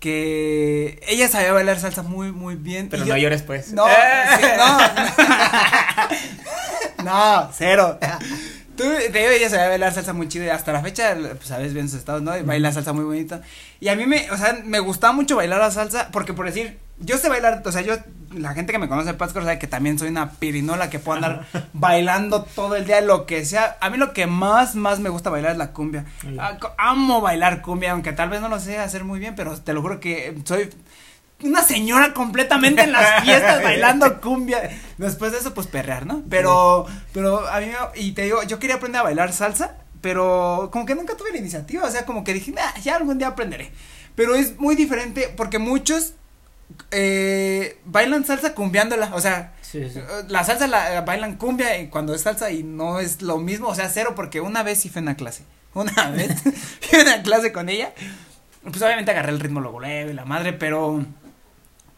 que ella sabía bailar salsa muy, muy bien. Pero no yo- llores pues. No, sí, no, no. No, cero. Tú, te digo, ella sabía bailar salsa muy chido y hasta la fecha, pues sabes bien sus estados, ¿no? Y baila salsa muy bonito. Y a mí me, o sea, me gustaba mucho bailar la salsa porque por decir, yo sé bailar, o sea, yo, la gente que me conoce en Pascor sabe que también soy una pirinola que puedo andar bailando todo el día, lo que sea. A mí lo que más, más me gusta bailar es la cumbia. Ah, Amo bailar cumbia, aunque tal vez no lo sé hacer muy bien, pero te lo juro que soy una señora completamente en las fiestas bailando cumbia. Después de eso, pues perrear, ¿no? Pero, pero a mí, me- y te digo, yo quería aprender a bailar salsa, pero como que nunca tuve la iniciativa, o sea, como que dije, "Nah, ya algún día aprenderé. Pero es muy diferente porque muchos eh, bailan salsa cumbiándola, o sea, Sí, sí. la salsa la bailan cumbia y cuando es salsa y no es lo mismo, o sea, cero, porque una vez sí fui a una clase, una vez fui una clase con ella, pues obviamente agarré el ritmo luego y la madre, pero,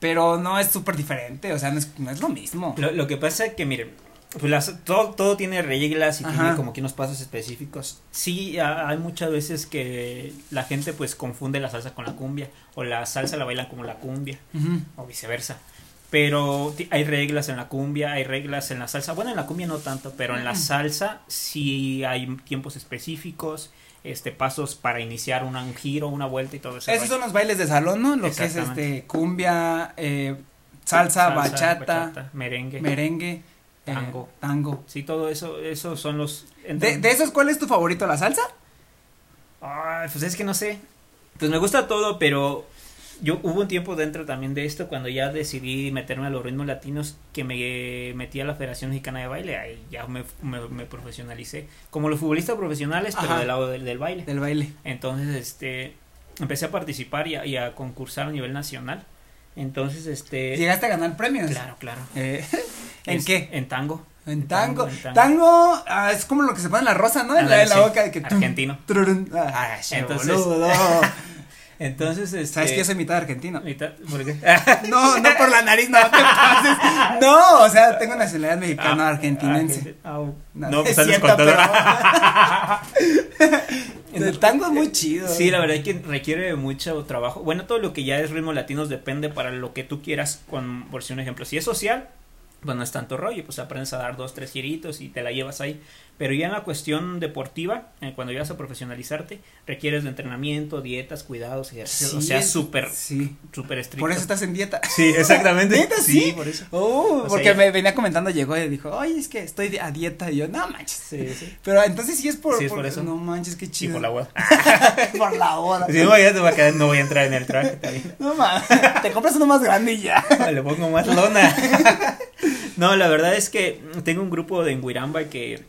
pero no es súper diferente, o sea, no es, no es lo mismo. Lo, lo que pasa es que, miren, pues las- todo, todo tiene reglas y Ajá. tiene como que unos pasos específicos. Sí, ha- hay muchas veces que la gente pues confunde la salsa con la cumbia o la salsa la bailan como la cumbia o viceversa. Pero hay reglas en la cumbia, hay reglas en la salsa. Bueno, en la cumbia no tanto, pero en la salsa sí hay tiempos específicos, este pasos para iniciar un giro, una vuelta y todo eso. Esos son los bailes de salón, ¿no? Lo que es este, cumbia, eh, salsa, bachata, merengue. merengue, eh, Tango. tango. Sí, todo eso, esos son los... De, de esos, ¿cuál es tu favorito? ¿La salsa? Ay, pues es que no sé. Pues me gusta todo, pero yo hubo un tiempo dentro también de esto cuando ya decidí meterme a los ritmos latinos que me metí a la Federación Mexicana de Baile, ahí ya me, me, me profesionalicé como los futbolistas profesionales, pero del lado del, del baile. Del baile. Entonces, este, empecé a participar y a, y a concursar a nivel nacional. Entonces, este, ¿Llegaste a ganar premios? claro, claro. Eh, ¿En Es- qué? En tango. En tango. en tango. Tango, ah, es como lo que se pone en la rosa, ¿no? En la, en la boca de que Argentino. Ah, che, Entonces- boludo. Entonces, este, ¿Sabes que yo soy mitad argentino? mitad- ¿por qué? No, no por la nariz, no te pases. No, o sea, tengo nacionalidad mexicana Ah, argentinense. argenti- au. No, No, pues es andas cierto, con todo. pero- El tango es muy chido. Sí, la verdad es que requiere mucho trabajo. Bueno, todo lo que ya es ritmo latinos depende para lo que tú quieras. Con, por si un ejemplo, si es social, pues no es tanto rollo, pues aprendes a dar dos, tres giritos y te la llevas ahí. Pero ya en la cuestión deportiva, eh, cuando llegas a profesionalizarte, requieres de entrenamiento, dietas, cuidados, ejercicios, o Sí, sea, es- súper, Sí. súper estricto. Por eso estás en dieta. Sí, exactamente. ¿Neta, sí? por eso. Oh, O sea, porque me venía comentando, llegó y dijo, oye, es que estoy a dieta. Y yo, no manches. Sí, sí. Pero entonces sí es por, Sí, es por eso. No manches, qué Sí, chido. por la boda. por la boda. Si no, ya te va a quedar, no voy a entrar en el traje también. No mames. Te compras uno más grande y ya. Le pongo más lona. No, la verdad es que tengo un grupo de Enguiramba que,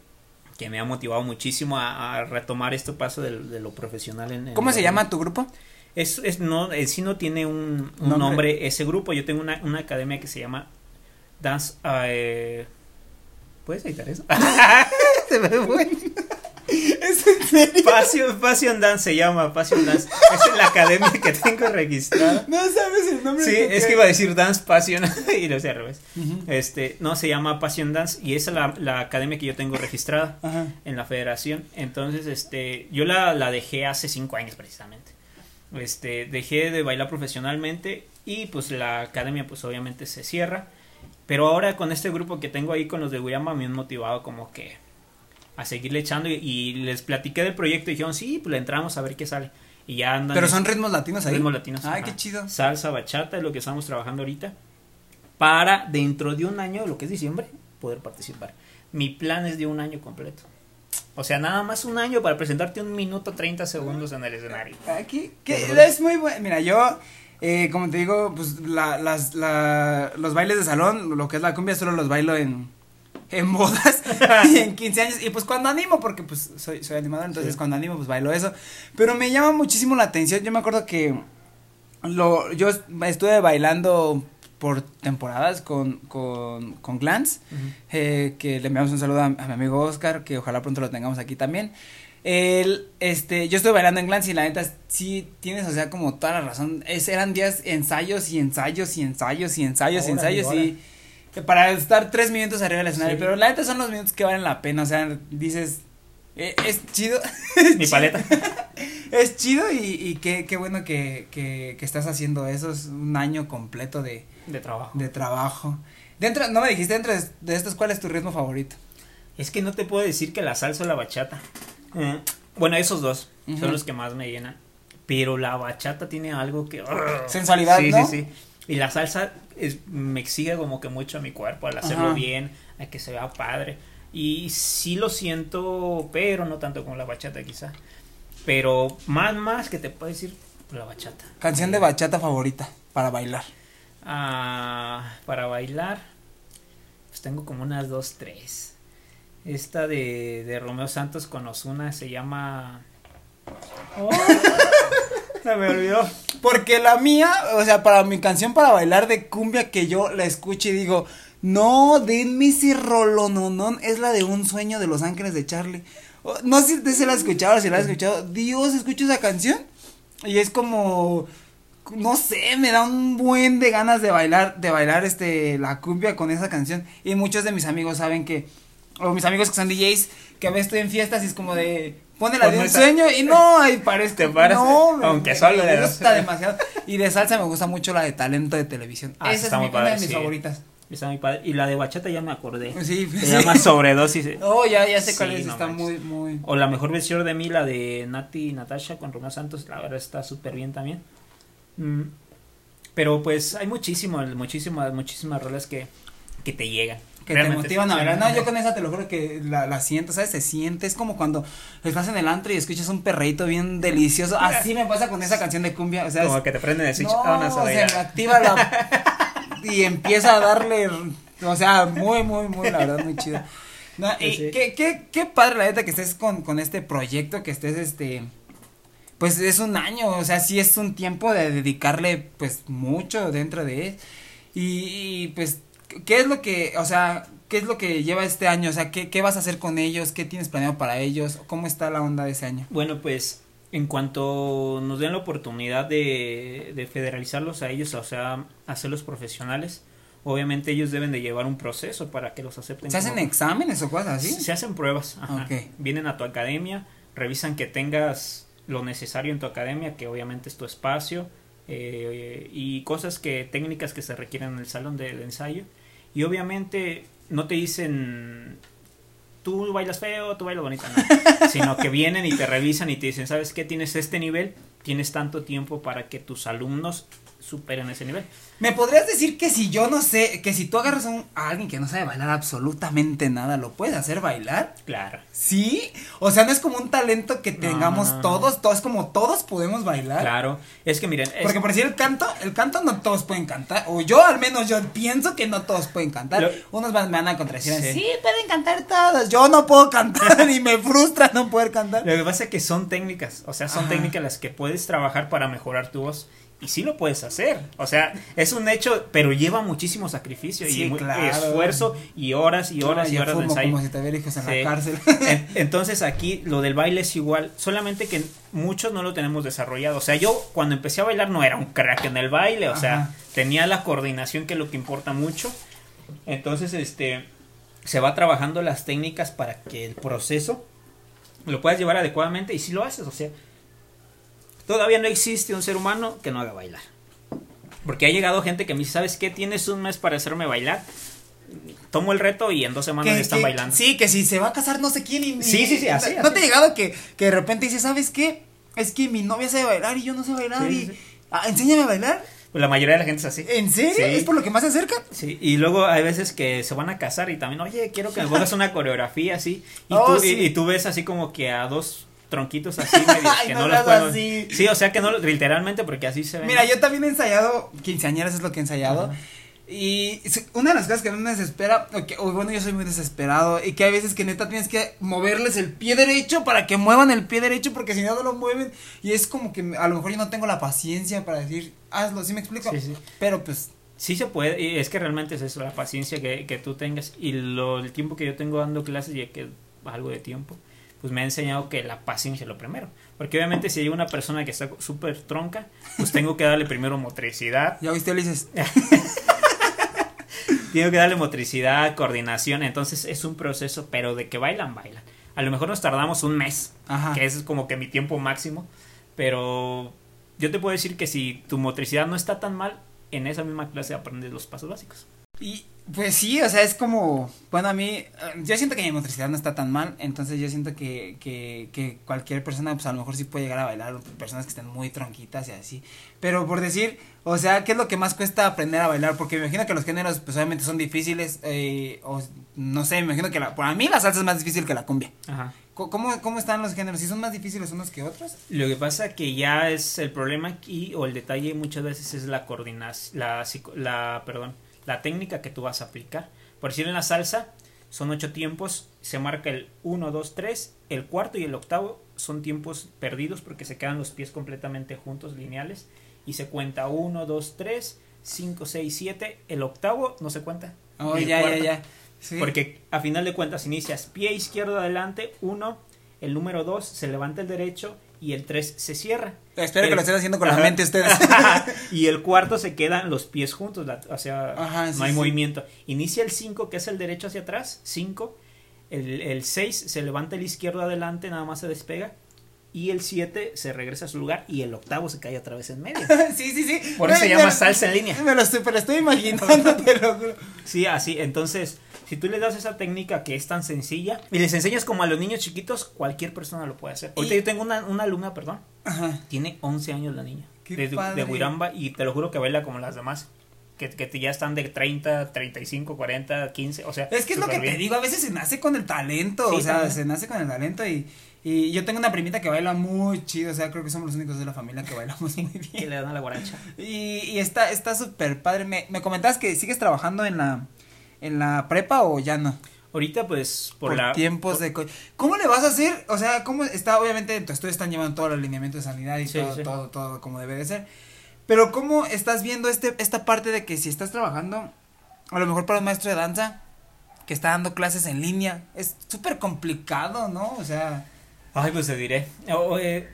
que me ha motivado muchísimo a, a retomar este paso de, de lo profesional. En, en ¿Cómo se llama tu grupo? Es, es no, en sí no tiene un, un Nombre. nombre. ese grupo. Yo tengo una, una academia que se llama Dance. eh, ¿Puedes editar eso? se me fue. ¿Es en serio? Passion, Passion Dance se llama, Passion Dance. Esa es la academia que tengo registrada. No sabes el nombre Sí, de es que iba a decir Dance Passion y lo sé al revés. Este, no, se llama Passion Dance y esa es la, la academia que yo tengo registrada en la federación. Entonces, este, yo la, la dejé hace cinco años precisamente. Este, dejé de bailar profesionalmente y pues la academia pues obviamente se cierra. Pero ahora con este grupo que tengo ahí con los de Guyama me han motivado como que a seguirle echando y, y les platiqué del proyecto y dijeron, sí, pues le entramos a ver qué sale. Y ya andan Pero son ritmos latinos ahí. ritmos latinos. Ay, ajá. qué chido. Salsa, bachata es lo que estamos trabajando ahorita. Para dentro de un año, lo que es diciembre, poder participar. Mi plan es de un año completo. O sea, nada más un año para presentarte un minuto 30 segundos en el escenario. Aquí, que es muy bueno. Mira, yo, eh, como te digo, pues la, las, la, los bailes de salón, lo que es la cumbia, solo los bailo en, en bodas y en 15 años. Y pues cuando animo, porque pues soy, soy animador, entonces Sí. cuando animo, pues bailo eso. Pero me llama muchísimo la atención. Yo me acuerdo que lo, yo estuve bailando por temporadas con, con, con Glance. Eh, que le enviamos un saludo a, a mi amigo Oscar, que ojalá pronto lo tengamos aquí también. Él, este, yo estuve bailando en Glance y la neta, sí tienes, o sea, como toda la razón. Es, eran días ensayos y ensayos y ensayos y ensayos y ensayos y para estar tres minutos arriba del escenario. Sí. Pero la neta son los minutos que valen la pena, o sea, dices, eh, es chido. Mi paleta. es chido y, y qué, qué bueno que, que, que estás haciendo eso. Es un año completo de, De trabajo. de trabajo. Dentro, no me dijiste, dentro de, de estos, ¿cuál es tu ritmo favorito? Es que no te puedo decir que la salsa o la bachata. Eh, bueno, esos dos son los que más me llenan. Pero la bachata tiene algo que. Sensualidad, sí, ¿no? Sí, sí, Y la salsa es, me exige como que mucho a mi cuerpo al hacerlo Ajá. bien, a que se vea padre. Y sí lo siento, pero no tanto como la bachata quizá. Pero más, más que te puedo decir la bachata. Canción de bachata favorita para bailar. Ah, para bailar, pues tengo como unas dos, tres. Esta de, de Romeo Santos con Osuna se llama. Oh, me olvidó. Porque la mía, o sea, para mi canción para bailar de cumbia que yo la escucho y digo, no, denme ese rolononón, es la de Un sueño de Los Ángeles de Charlie. Oh, No sé si se la ha escuchado, si la ha escuchado. Dios, escucho esa canción y es como, no sé, me da un buen de ganas de bailar, de bailar este, la cumbia con esa canción. Y muchos de mis amigos saben que, o mis amigos que son DJs, que a veces estoy en fiestas y es como de, pone la de un esa- sueño y no, ahí parece Te parece, no, aunque solo me gusta demasiado. Y de salsa me gusta mucho la de talento de televisión. Ah, Esa es mi, una de mis sí. favoritas. Está muy padre. Y la de bachata ya me acordé. Sí, Se sí. llama Sobredosis. Oh, ya, ya sé cuál es, no está manches. muy, muy. O la mejor versión de mí, la de Nati y Natasha con Romeo Santos, la verdad está súper bien también. Mm, Pero pues hay muchísimas, muchísimas, muchísimas rolas que, que te llegan. Que Realmente te motivan a bailar. No, yo con esa te lo juro que la, la siento, ¿sabes? Se siente. Es como cuando estás en el antro y escuchas un perreíto bien delicioso. Así me pasa con esa canción de cumbia. O sea, Como es- que te prenden el switch. no, se bailar. me activa la. y empieza a darle. O sea, muy, muy, muy, la verdad, muy chido. No, y Sí. qué, qué, qué padre, la neta, que estés con, con este proyecto, que estés, este. Pues es un año, o sea, sí es un tiempo de dedicarle, pues, mucho dentro de él. Y, y, pues, ¿qué es lo que, o sea, qué es lo que lleva este año? O sea, ¿qué, qué vas a hacer con ellos? ¿Qué tienes planeado para ellos? ¿Cómo está la onda de ese año? Bueno, pues en cuanto nos den la oportunidad de, de federalizarlos a ellos, o sea, hacerlos profesionales, obviamente ellos deben de llevar un proceso para que los acepten. ¿Se hacen como- exámenes o cosas así? Se hacen pruebas. ajá. Vienen a tu academia, revisan que tengas lo necesario en tu academia, que obviamente es tu espacio, eh, y cosas que, técnicas que se requieren en el salón del ensayo. Y obviamente no te dicen, tú bailas feo, tú bailas bonita, no. sino que vienen y te revisan y te dicen, ¿sabes qué? Tienes este nivel, tienes tanto tiempo para que tus alumnos superen ese nivel. ¿Me podrías decir que si yo no sé, que si tú agarras a, un- a alguien que no sabe bailar absolutamente nada, ¿lo puedes hacer bailar? Claro. ¿Sí? O sea, no es como un talento que tengamos no, no, no. todos, todos como todos podemos bailar. Claro. Es que miren, es- Porque por decir el canto, el canto no todos pueden cantar. O yo al menos yo pienso que no todos pueden cantar. Lo- Unos van, me van a contradecir. Sí. Sí. pueden cantar todos. Yo no puedo cantar y me frustra no poder cantar. Lo que pasa es que son técnicas, o sea, son Ajá. técnicas las que puedes trabajar para mejorar tu voz. Y sí lo puedes hacer. O sea, es un hecho, pero lleva muchísimo sacrificio Sí, y claro. esfuerzo y horas y horas y horas de ensayo. como si te en Sí. la cárcel. En- Entonces aquí lo del baile es igual, solamente que muchos no lo tenemos desarrollado. O sea, yo cuando empecé a bailar no era un crack en el baile, o sea, tenía la coordinación que es lo que importa mucho. Entonces, este, se va trabajando las técnicas para que el proceso lo puedas llevar adecuadamente y si lo haces, o sea, todavía no existe un ser humano que no haga bailar. Porque ha llegado gente que me dice, ¿sabes qué? Tienes un mes para hacerme bailar. Tomo el reto y en dos semanas ya están que- bailando. Sí, que si se va a casar no sé quién y, Sí, sí, sí, así, ¿No así. te ha llegado que, que de repente dice, ¿sabes qué? Es que mi novia sabe bailar y yo no sé bailar Sí, y... sí. Ah, enséñame a bailar. Pues la mayoría de la gente es así. ¿En serio? Sí. ¿Es por lo que más se acercan? Sí, y luego hay veces que se van a casar y también, oye, quiero que me pongas una coreografía así. Y, Oh, tú, sí. y, y tú ves así como que a dos tronquitos así medio Ay, que no no, los seas puedo. así. Sí, o sea que no, literalmente porque así se ven. Mira, yo también he ensayado, quinceañeras es lo que he ensayado. Y una de las cosas que a mí me desespera, o que- o bueno, yo soy muy desesperado, y que hay veces que neta tienes que moverles el pie derecho para que muevan el pie derecho, porque si no, no lo mueven. Y es como que a lo mejor yo no tengo la paciencia para decir, hazlo, ¿sí me explico? Sí, sí. Pero pues, Sí se puede, y es que realmente es eso, la paciencia que, que tú tengas y lo, el tiempo que yo tengo dando clases, ya que algo de tiempo, pues me ha enseñado que la paciencia es lo primero. Porque obviamente si hay una persona que está súper tronca, pues tengo que darle primero motricidad, ya viste, Ulises. tengo que darle motricidad, coordinación, entonces es un proceso, pero de que bailan, bailan. A lo mejor nos tardamos un mes, Ajá. que ese es como que mi tiempo máximo, Pero yo te puedo decir que si tu motricidad no está tan mal, en esa misma clase aprendes los pasos básicos. Y pues sí, o sea, es como, bueno, a mí, eh, yo siento que mi motricidad no está tan mal, entonces yo siento que, que, que cualquier persona, pues a lo mejor sí puede llegar a bailar, personas que estén muy tronquitas y así, pero por decir, o sea, ¿qué es lo que más cuesta aprender a bailar? Porque me imagino que los géneros, pues obviamente son difíciles, eh, o no sé, me imagino que la, para mí la salsa es más difícil que la cumbia. Ajá. ¿Cómo, ¿Cómo están los géneros? ¿Si son más difíciles unos que otros? Lo que pasa que ya es el problema aquí, o el detalle muchas veces es la coordinación, la, la, perdón, la técnica que tú vas a aplicar. Por decir en la salsa, son ocho tiempos, se marca el 1, 2, 3, el cuarto y el octavo son tiempos perdidos porque se quedan los pies completamente juntos, lineales, y se cuenta 1, 2, 3, 5, 6, 7, el octavo no se cuenta. Oh, ya, ya, ya. Porque a final de cuentas inicias pie izquierdo adelante, 1, el número 2 se levanta el derecho y el 3 se cierra. Espero que lo estén haciendo con la mente ustedes. y el cuarto se quedan los pies juntos, o sea, no hay movimiento. Inicia el 5, que es el derecho hacia atrás, 5. El 6 se levanta el izquierdo adelante, nada más se despega. Y el 7 se regresa a su lugar y el octavo se cae otra vez en medio. sí, sí, sí. Por eso se llama salsa en línea. Me lo estoy, pero estoy imaginando, te lo juro. Sí, así. Entonces, si tú le das esa técnica que es tan sencilla y les enseñas como a los niños chiquitos, cualquier persona lo puede hacer. Ahorita yo tengo una, una alumna, perdón, Ajá. tiene 11 años la niña. Qué de, padre. de Huiramba y te lo juro que baila como las demás. Que, que ya están de 30, 35, 40, 15, o sea. Es que es lo que te digo, a veces se nace con el talento, Sí, o sea, también. se nace con el talento y, y yo tengo una primita que baila muy chido, o sea, creo que somos los únicos de la familia que bailamos muy Que bien. le dan a la guaracha. Y, y está está súper padre. Me, me comentabas que sigues trabajando en la en la prepa o ya no? Ahorita, pues, por, Por, la. tiempos de co- ¿Cómo le vas a hacer? O sea, ¿cómo está obviamente en tu estudio están llevando todo el alineamiento de sanidad y Sí, todo sí. todo todo como debe de ser? Pero ¿cómo estás viendo este esta parte de que si estás trabajando a lo mejor para un maestro de danza que está dando clases en línea, es súper complicado, ¿no? O sea, Ay, pues te diré. O, eh,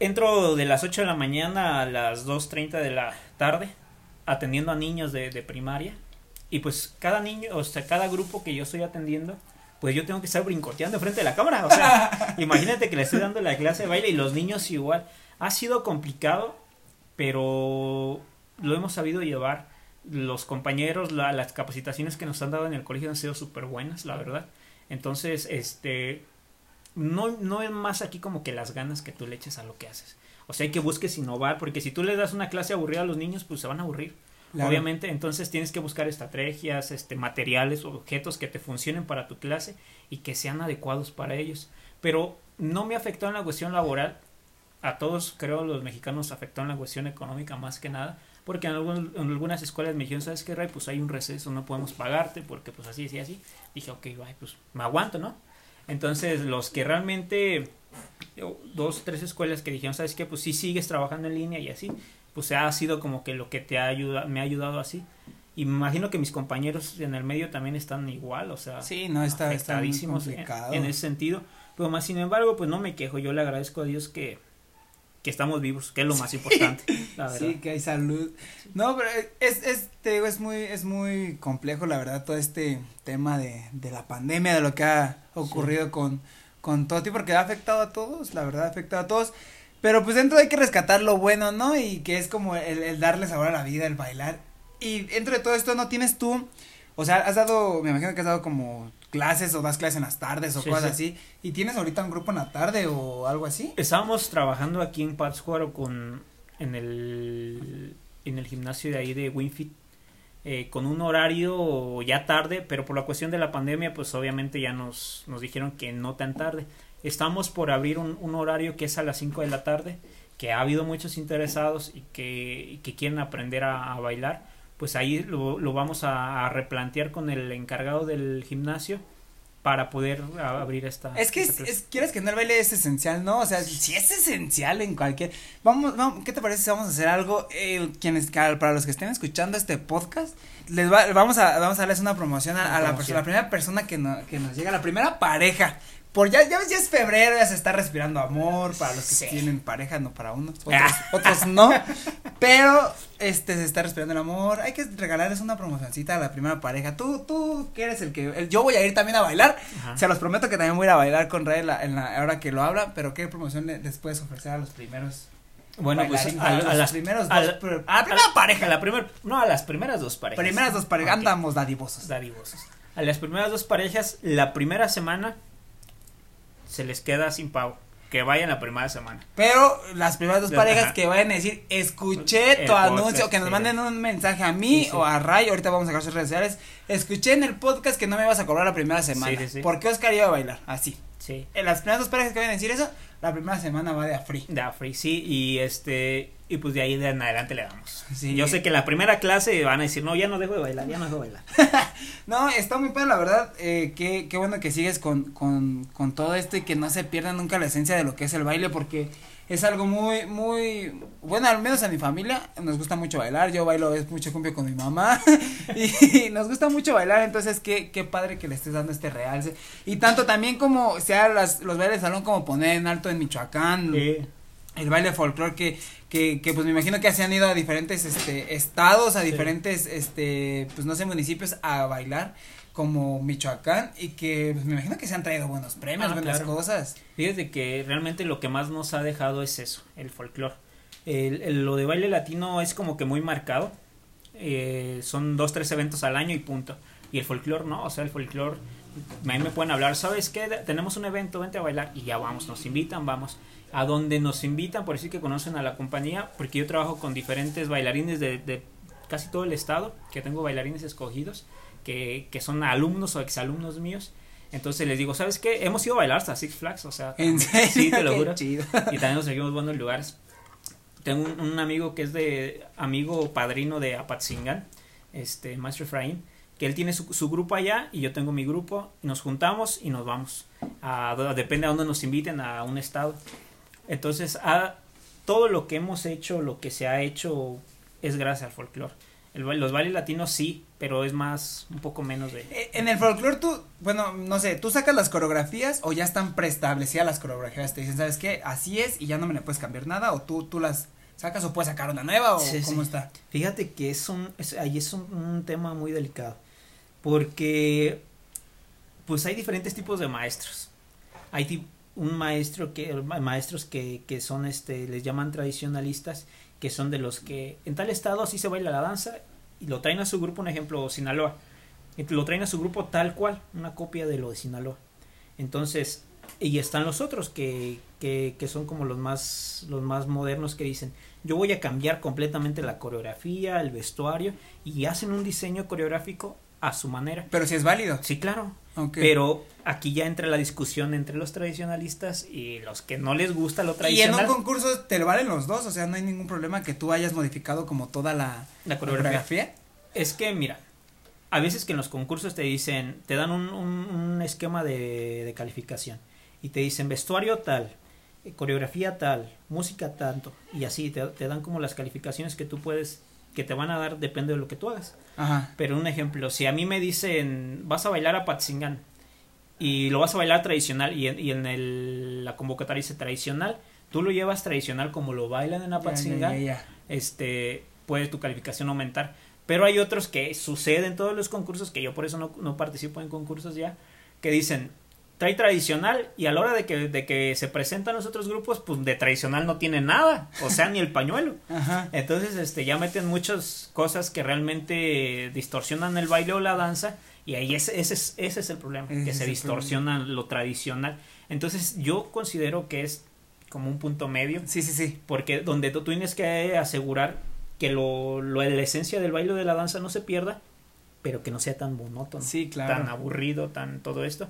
entro de las 8 de la mañana a las 2.30 de la tarde atendiendo a niños de, de primaria. Y pues cada niño, o sea, cada grupo que yo estoy atendiendo, pues yo tengo que estar brincoteando frente de la cámara. O sea, imagínate que le estoy dando la clase de baile y los niños igual. Ha sido complicado, pero lo hemos sabido llevar. Los compañeros, la- las capacitaciones que nos han dado en el colegio han sido súper buenas, la verdad. Entonces, este, no, no es más aquí como que las ganas que tú le eches a lo que haces. O sea, hay que busques innovar, porque si tú le das una clase aburrida a los niños, pues se van a aburrir. Obviamente, entonces tienes que buscar estrategias, este, materiales, objetos que te funcionen para tu clase y que sean adecuados para ellos. Pero no me afectó en la cuestión laboral. A todos, creo, los mexicanos afectó en la cuestión económica más que nada. Porque en, algunas escuelas me dijeron, ¿sabes qué, Ray? Pues hay un receso, no podemos pagarte porque pues así, así, así. Dije, ok, pues me aguanto, ¿no? Entonces, los que realmente, dos, tres escuelas que dijeron, ¿sabes qué? Pues sí sigues trabajando en línea y así, pues ha sido como que lo que te ha ayudado, me ha ayudado así. Y me imagino que mis compañeros en el medio también están igual, o sea, sí, no está afectadísimos en, complicado. en ese sentido. Pero más sin embargo, pues no me quejo, yo le agradezco a Dios que, que estamos vivos, que es lo más importante, la verdad. Sí, que hay salud. No, pero es, es, te digo, es muy, es muy complejo, la verdad, todo este tema de, de la pandemia, de lo que ha ocurrido con, con todo porque ha afectado a todos, la verdad, ha afectado a todos. Pero pues dentro hay que rescatar lo bueno, ¿no? Y que es como el, el darles ahora la vida, el bailar. Y dentro de todo esto, ¿no tienes tú? O sea, has dado, me imagino que has dado como clases o das clases en las tardes o Sí, cosas sí. así. ¿Y tienes ahorita un grupo en la tarde o algo así? Estábamos trabajando aquí en Pátzcuaro con en el en el gimnasio de ahí de Winfit eh, con un horario ya tarde, pero por la cuestión de la pandemia, pues obviamente ya nos, nos dijeron que no tan tarde. Estamos por abrir un, un horario que es a las 5 de la tarde, que ha habido muchos interesados y que, y que quieren aprender a, a bailar. Pues ahí lo, lo vamos a, a replantear con el encargado del gimnasio para poder abrir esta. Es que esta es, quieres que no el baile es esencial, ¿no? O sea, si es esencial en cualquier. Vamos, vamos, ¿qué te parece si vamos a hacer algo? Eh, quienes, para los que estén escuchando este podcast, les va, vamos a, vamos a darles una promoción a, a la persona, la primera persona que, no- que nos llega, la primera pareja. Por ya, ya ves, ya es febrero, ya se está respirando amor, para los que Sí. tienen pareja, no para unos, otros, otros no. Pero este se está respirando el amor, hay que regalarles una promocioncita a la primera pareja. Tú, tú, que eres el que, el- yo voy a ir también a bailar. Ajá. Se los prometo que también voy a ir a bailar con Ray en la, en la hora que lo habla, pero ¿qué promoción le- les puedes ofrecer a los primeros? Bueno, pues a, a dos, la- pero- a la primera pareja. A la primer, no, a las primeras dos parejas. Primeras dos parejas, andamos dadivosos. dadivosos. A las primeras dos parejas, la primera semana se les queda sin pago. Que vayan la primera semana. Pero las primeras dos Ajá. parejas que vayan a decir, escuché El tu podcast, anuncio, o que nos sí. manden un mensaje a mí Sí, sí. o a Ray, ahorita vamos a sacar sus redes sociales. Escuché en el podcast que no me ibas a cobrar la primera semana. ¿Por qué Oscar iba a bailar? Así. Sí. En las primeras dos parejas que vayan a decir eso, la primera semana va de a free. Da free, sí. Y este. Y pues de ahí de en adelante le damos. Sí. Yo sé que en la primera clase van a decir, no, ya no dejo de bailar, ya no dejo de bailar. No, está muy padre, la verdad. Eh, qué, qué bueno que sigues con, con, con todo esto y que no se pierda nunca la esencia de lo que es el baile, porque es algo muy, muy. Bueno, al menos a mi familia nos gusta mucho bailar. Yo bailo es mucho cumpio con mi mamá y nos gusta mucho bailar. Entonces, qué, qué padre que le estés dando este realce. Y tanto también como sea las, los bailes de salón, como poner en alto en Michoacán. el baile folclore que, que, que pues me imagino que se han ido a diferentes este estados, a Sí. diferentes este pues no sé municipios a bailar como Michoacán y que pues me imagino que se han traído buenos premios, Ah, buenas claro. cosas. Fíjate que realmente lo que más nos ha dejado es eso, el folclore. Lo de baile latino es como que muy marcado. eh, son dos, tres eventos al año y punto. Y el folclore no, o sea, el folclore, a mí me pueden hablar, ¿sabes qué? Tenemos un evento, vente a bailar y ya vamos, nos invitan, vamos. A donde nos invitan, por decir que conocen a la compañía, porque yo trabajo con diferentes bailarines de, de casi todo el estado, que tengo bailarines escogidos, que, que son alumnos o exalumnos míos. Entonces les digo, ¿sabes qué? Hemos ido a bailar hasta Six Flags, o sea, En serio, sí, te lo juro. chido. Y también nos seguimos buenos lugares. Tengo un, un amigo que es de amigo padrino de Apatzingán, este Maestro Efraín, que él tiene su, su grupo allá y yo tengo mi grupo, y nos juntamos y nos vamos. A, do- depende a dónde nos inviten, a un estado. Entonces, a, todo lo que hemos hecho, lo que se ha hecho, es gracias al folclore. Los bailes latinos sí, pero es más, un poco menos de... Eh, En el folclore tú, bueno, no sé, tú sacas las coreografías o ya están preestablecidas las coreografías, te dicen, ¿sabes qué? Así es y ya no me le puedes cambiar nada o tú tú las sacas o puedes sacar una nueva o Sí, cómo sí. está. Fíjate que es un, es, ahí es un, un tema muy delicado, porque pues hay diferentes tipos de maestros. Hay un maestro que, ma- maestros que, que son, este, les llaman tradicionalistas, que son de los que en tal estado así se baila la danza y lo traen a su grupo, un ejemplo, Sinaloa, y lo traen a su grupo tal cual, una copia de lo de Sinaloa. Entonces, y están los otros que, que, que son como los más, los más modernos que dicen, yo voy a cambiar completamente la coreografía, el vestuario, y hacen un diseño coreográfico a su manera. Pero si es válido. Sí, claro. Pero aquí ya entra la discusión entre los tradicionalistas y los que no les gusta lo y en tradicional. un concurso te lo valen los dos, o sea, no hay ningún problema que tú hayas modificado como toda la, La coreografía. coreografía. Es que, mira, a veces que en los concursos te dicen, te dan un, un- un esquema de, de calificación y te dicen vestuario tal, coreografía tal, música tanto, y así te, te dan como las calificaciones que tú puedes, que te van a dar, depende de lo que tú hagas. Ajá. Pero un ejemplo, si a mí me dicen, vas a bailar a Patzingán y lo vas a bailar tradicional y en, y en el- la convocatoria dice tradicional, tú lo llevas tradicional como lo bailan en Apatzingán, ya. este, puede tu calificación aumentar. Pero hay otros que suceden en todos los concursos, que yo por eso no, no participo en concursos ya, que dicen, trae tradicional y a la hora de que, de que se presentan los otros grupos, pues de tradicional no tiene nada, o sea, ni el pañuelo. Ajá. Entonces, este, ya meten muchas cosas que realmente distorsionan el baile o la danza y ahí ese, ese, es, ese es el problema, Ese que se distorsiona lo tradicional. Entonces, yo considero que es como un punto medio, Sí, sí, sí. porque donde tú tienes que asegurar que lo, lo la esencia del baile o de la danza no se pierda, pero que no sea tan monótono, Sí, claro. tan aburrido, tan todo esto.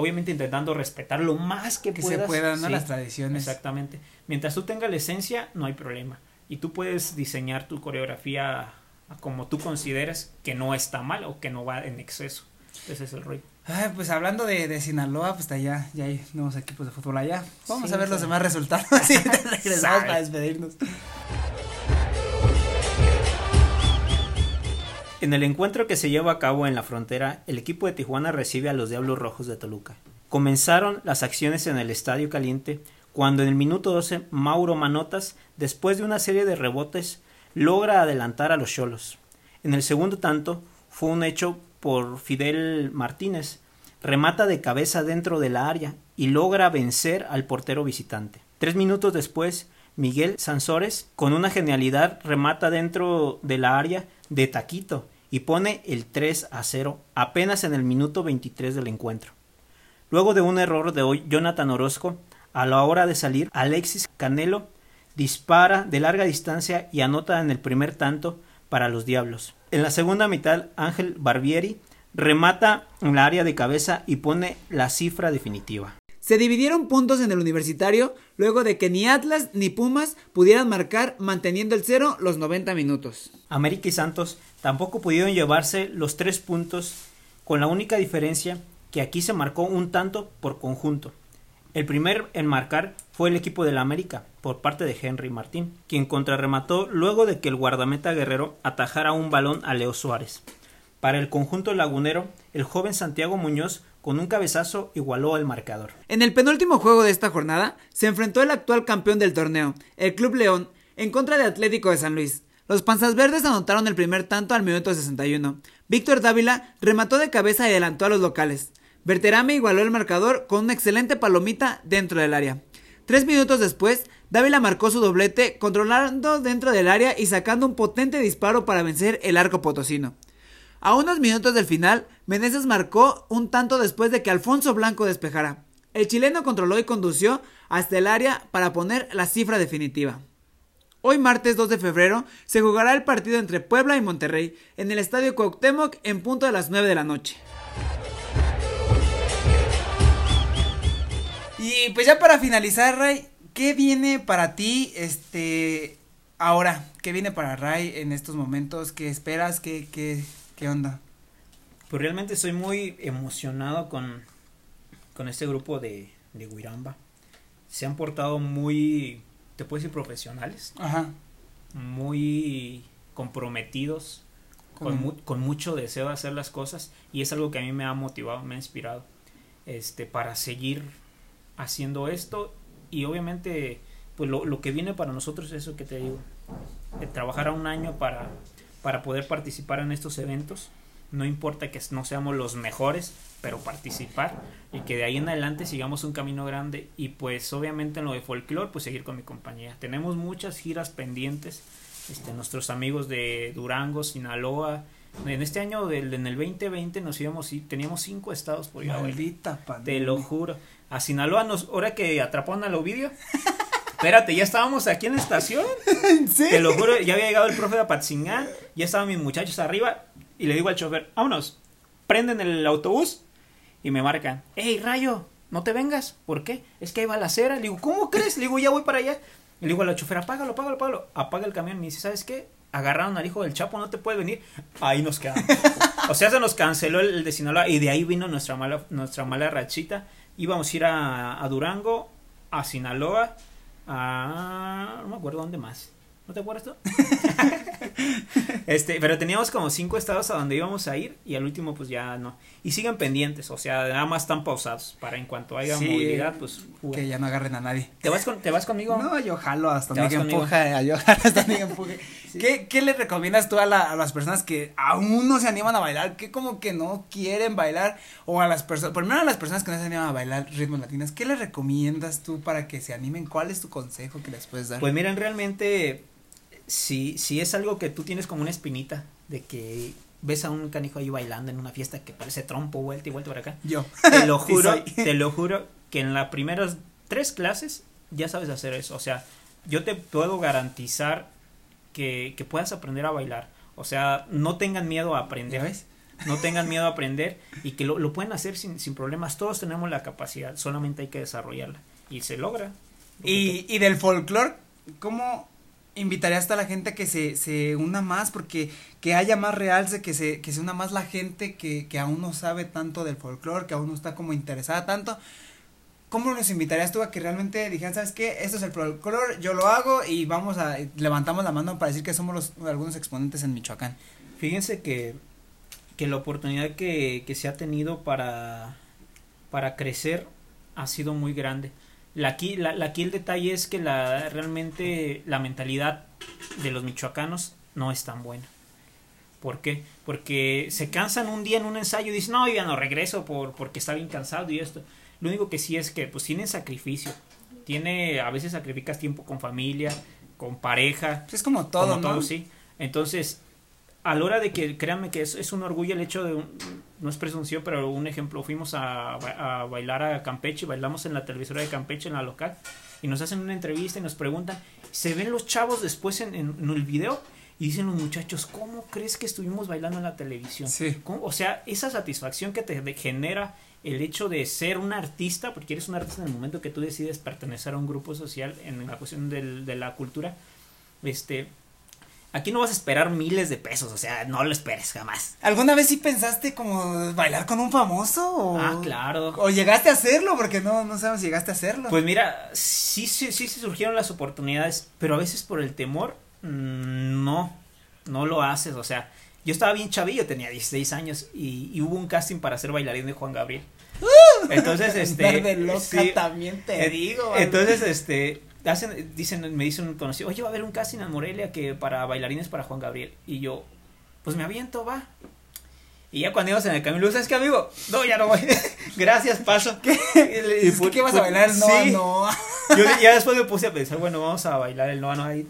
Obviamente intentando respetar lo más que, que puedas. se puedan, ¿no? sí. Las tradiciones. Exactamente. Mientras tú tengas la esencia, no hay problema. Y tú puedes diseñar tu coreografía como tú consideres que no está mal o que no va en exceso. Ese es el rollo. Ay, pues hablando de, de Sinaloa, pues allá, ya hay nuevos equipos de fútbol allá. Vamos Sí, a ver los demás resultados. Sí, regresamos para despedirnos. En el encuentro que se lleva a cabo en la frontera, el equipo de Tijuana recibe a los Diablos Rojos de Toluca. Comenzaron las acciones en el Estadio Caliente cuando en el minuto 12 Mauro Manotas, después de una serie de rebotes, logra adelantar a los Cholos. En el segundo tanto fue un hecho por Fidel Martínez, remata de cabeza dentro de la área y logra vencer al portero visitante. Tres minutos después, Miguel Sansores, con una genialidad, remata dentro de la área de taquito y pone el 3 a 0 apenas en el minuto 23 del encuentro. Luego de un error de hoy, Jonathan Orozco, a la hora de salir, Alexis Canelo dispara de larga distancia y anota en el primer tanto para los Diablos. En la segunda mitad, Ángel Barbieri remata en la área de cabeza y pone la cifra definitiva. Se dividieron puntos en el universitario luego de que ni Atlas ni Pumas pudieran marcar manteniendo el cero los 90 minutos. América y Santos tampoco pudieron llevarse los tres puntos con la única diferencia que aquí se marcó un tanto por conjunto. El primer en marcar fue el equipo del América, por parte de Henry Martín, quien contrarremató luego de que el guardameta guerrero atajara un balón a Leo Suárez. Para el conjunto lagunero, el joven Santiago Muñoz con un cabezazo igualó el marcador. En el penúltimo juego de esta jornada se enfrentó el actual campeón del torneo, el Club León, en contra de Atlético de San Luis. Los Panzas Verdes anotaron el primer tanto al minuto 61. Víctor Dávila remató de cabeza y adelantó a los locales. Berterame igualó el marcador con una excelente palomita dentro del área. Tres minutos después, Dávila marcó su doblete controlando dentro del área y sacando un potente disparo para vencer el arco potosino. A unos minutos del final, Meneses marcó un tanto después de que Alfonso Blanco despejara. El chileno controló y condució hasta el área para poner la cifra definitiva. Hoy martes 2 de febrero se jugará el partido entre Puebla y Monterrey en el Estadio Cuauhtémoc en punto de las 9 de la noche. Y pues ya para finalizar, Ray, ¿qué viene para ti este ahora? ¿Qué viene para Ray en estos momentos? ¿Qué esperas? ¿Qué, qué, qué onda? Pues realmente estoy muy emocionado con, con este grupo de, de Guiramba. Se han portado muy te puedo decir profesionales. Ajá. Muy comprometidos, con, con, mucho deseo de hacer las cosas y es algo que a mí me ha motivado, me ha inspirado este, para seguir haciendo esto y obviamente pues lo, lo que viene para nosotros es eso que te digo, de trabajar a un año para, para poder participar en estos eventos no importa que no seamos los mejores, pero participar y que de ahí en adelante sigamos un camino grande y pues obviamente en lo de folclore pues seguir con mi compañía. Tenemos muchas giras pendientes, este, nuestros amigos de Durango, Sinaloa, en este año del en el 2020 nos íbamos y teníamos cinco estados por ir Maldita Te lo juro. A Sinaloa nos ahora que atraparon al Ovidio. Espérate, ya estábamos aquí en la estación. ¿Sí? Te lo juro, ya había llegado el profe de Apatzingán, ya estaban mis muchachos arriba y le digo al chofer, vámonos, prenden el autobús y me marcan, hey Rayo, no te vengas, ¿por qué? Es que hay balacera. Le digo, ¿cómo crees? Le digo, ya voy para allá. Le digo al chofer, apágalo, apágalo, apágalo. Apaga el camión. Me dice, ¿sabes qué? Agarraron al hijo del Chapo, no te puede venir. Ahí nos quedamos. o sea, se nos canceló el, de Sinaloa y de ahí vino nuestra mala, nuestra mala rachita. Íbamos a ir a, a Durango, a Sinaloa, a... no me acuerdo dónde más. ¿No te acuerdas tú? este, pero teníamos como cinco estados a donde íbamos a ir y al último pues ya no. Y siguen pendientes, o sea, nada más están pausados para en cuanto haya movilidad, pues que ya no agarren a nadie. ¿Te vas con, te vas conmigo? No, yo jalo hasta que empuja, yo jalo hasta que empuje. ¿Qué, ¿Qué, le recomiendas tú a, a, las personas que aún no se animan a bailar, que como que no quieren bailar o a las personas, primero a las personas que no se animan a bailar ritmos latinos, ¿qué les recomiendas tú para que se animen? ¿Cuál es tu consejo que les puedes dar? Pues miren, realmente si, si es algo que tú tienes como una espinita de que ves a un canijo ahí bailando en una fiesta que parece trompo, vuelta y vuelta por acá. Yo. Te lo juro, te lo juro que en las primeras tres clases ya sabes hacer eso. O sea, yo te puedo garantizar que, que puedas aprender a bailar. O sea, no tengan miedo a aprender. ¿Ves? No tengan miedo a aprender y que lo, lo pueden hacer sin, sin problemas. Todos tenemos la capacidad, solamente hay que desarrollarla. Y se logra. Y, y del folclore, ¿cómo invitaría hasta a la gente que se, se una más, porque que haya más realce, que se, que se una más la gente que, que aún no sabe tanto del folclore, que aún no está como interesada tanto. ¿Cómo nos invitarías tú a que realmente dijeran, sabes qué, esto es el folclore, yo lo hago y vamos a, levantamos la mano para decir que somos los, algunos exponentes en Michoacán? Fíjense que, que la oportunidad que, que se ha tenido para, para crecer ha sido muy grande. La aquí, la, aquí el detalle es que la, realmente la mentalidad de los michoacanos no es tan buena. ¿Por qué? Porque se cansan un día en un ensayo y dicen, no, ya no regreso por, porque está bien cansado y esto. Lo único que sí es que pues tienen sacrificio. Tiene, a veces sacrificas tiempo con familia, con pareja. Es como todo, como ¿no? todo, sí. Entonces, a la hora de que, créanme que es, es un orgullo el hecho de, un- no es presunción, pero un ejemplo, fuimos a, a bailar a Campeche, bailamos en la televisora de Campeche, en la local, y nos hacen una entrevista y nos preguntan, ¿se ven los chavos después en, en- en el video? Y dicen los muchachos, ¿cómo crees que estuvimos bailando en la televisión? Sí. O sea, esa satisfacción que te genera el hecho de ser un artista, porque eres un artista en el momento que tú decides pertenecer a un grupo social en la cuestión del- de la cultura, este, aquí no vas a esperar miles de pesos, o sea, no lo esperes jamás. ¿Alguna vez sí pensaste como bailar con un famoso? O... Ah, claro. O llegaste a hacerlo, porque no, no sabemos si llegaste a hacerlo. Pues mira, sí, sí, sí se surgieron las oportunidades, pero a veces por el temor, mm, no, no lo haces, o sea, yo estaba bien chavillo, tenía 16 años y, y hubo un casting para ser bailarín de Juan Gabriel. Entonces, este... Andar de loca sí, también te digo. Entonces, este, hacen, dicen, me dicen un conocido, oye, va a haber un casting en Morelia que para bailarines para Juan Gabriel. Y yo, pues me aviento, va. Y ya cuando íbamos en el camino, ¿sabes qué, amigo? No, ya no voy. Gracias, paso. ¿Qué? Y Es que, ¿qué vas a fu- bailar? No, sí. no. Yo ya después me puse a pensar, bueno, vamos a bailar el no, no ahí.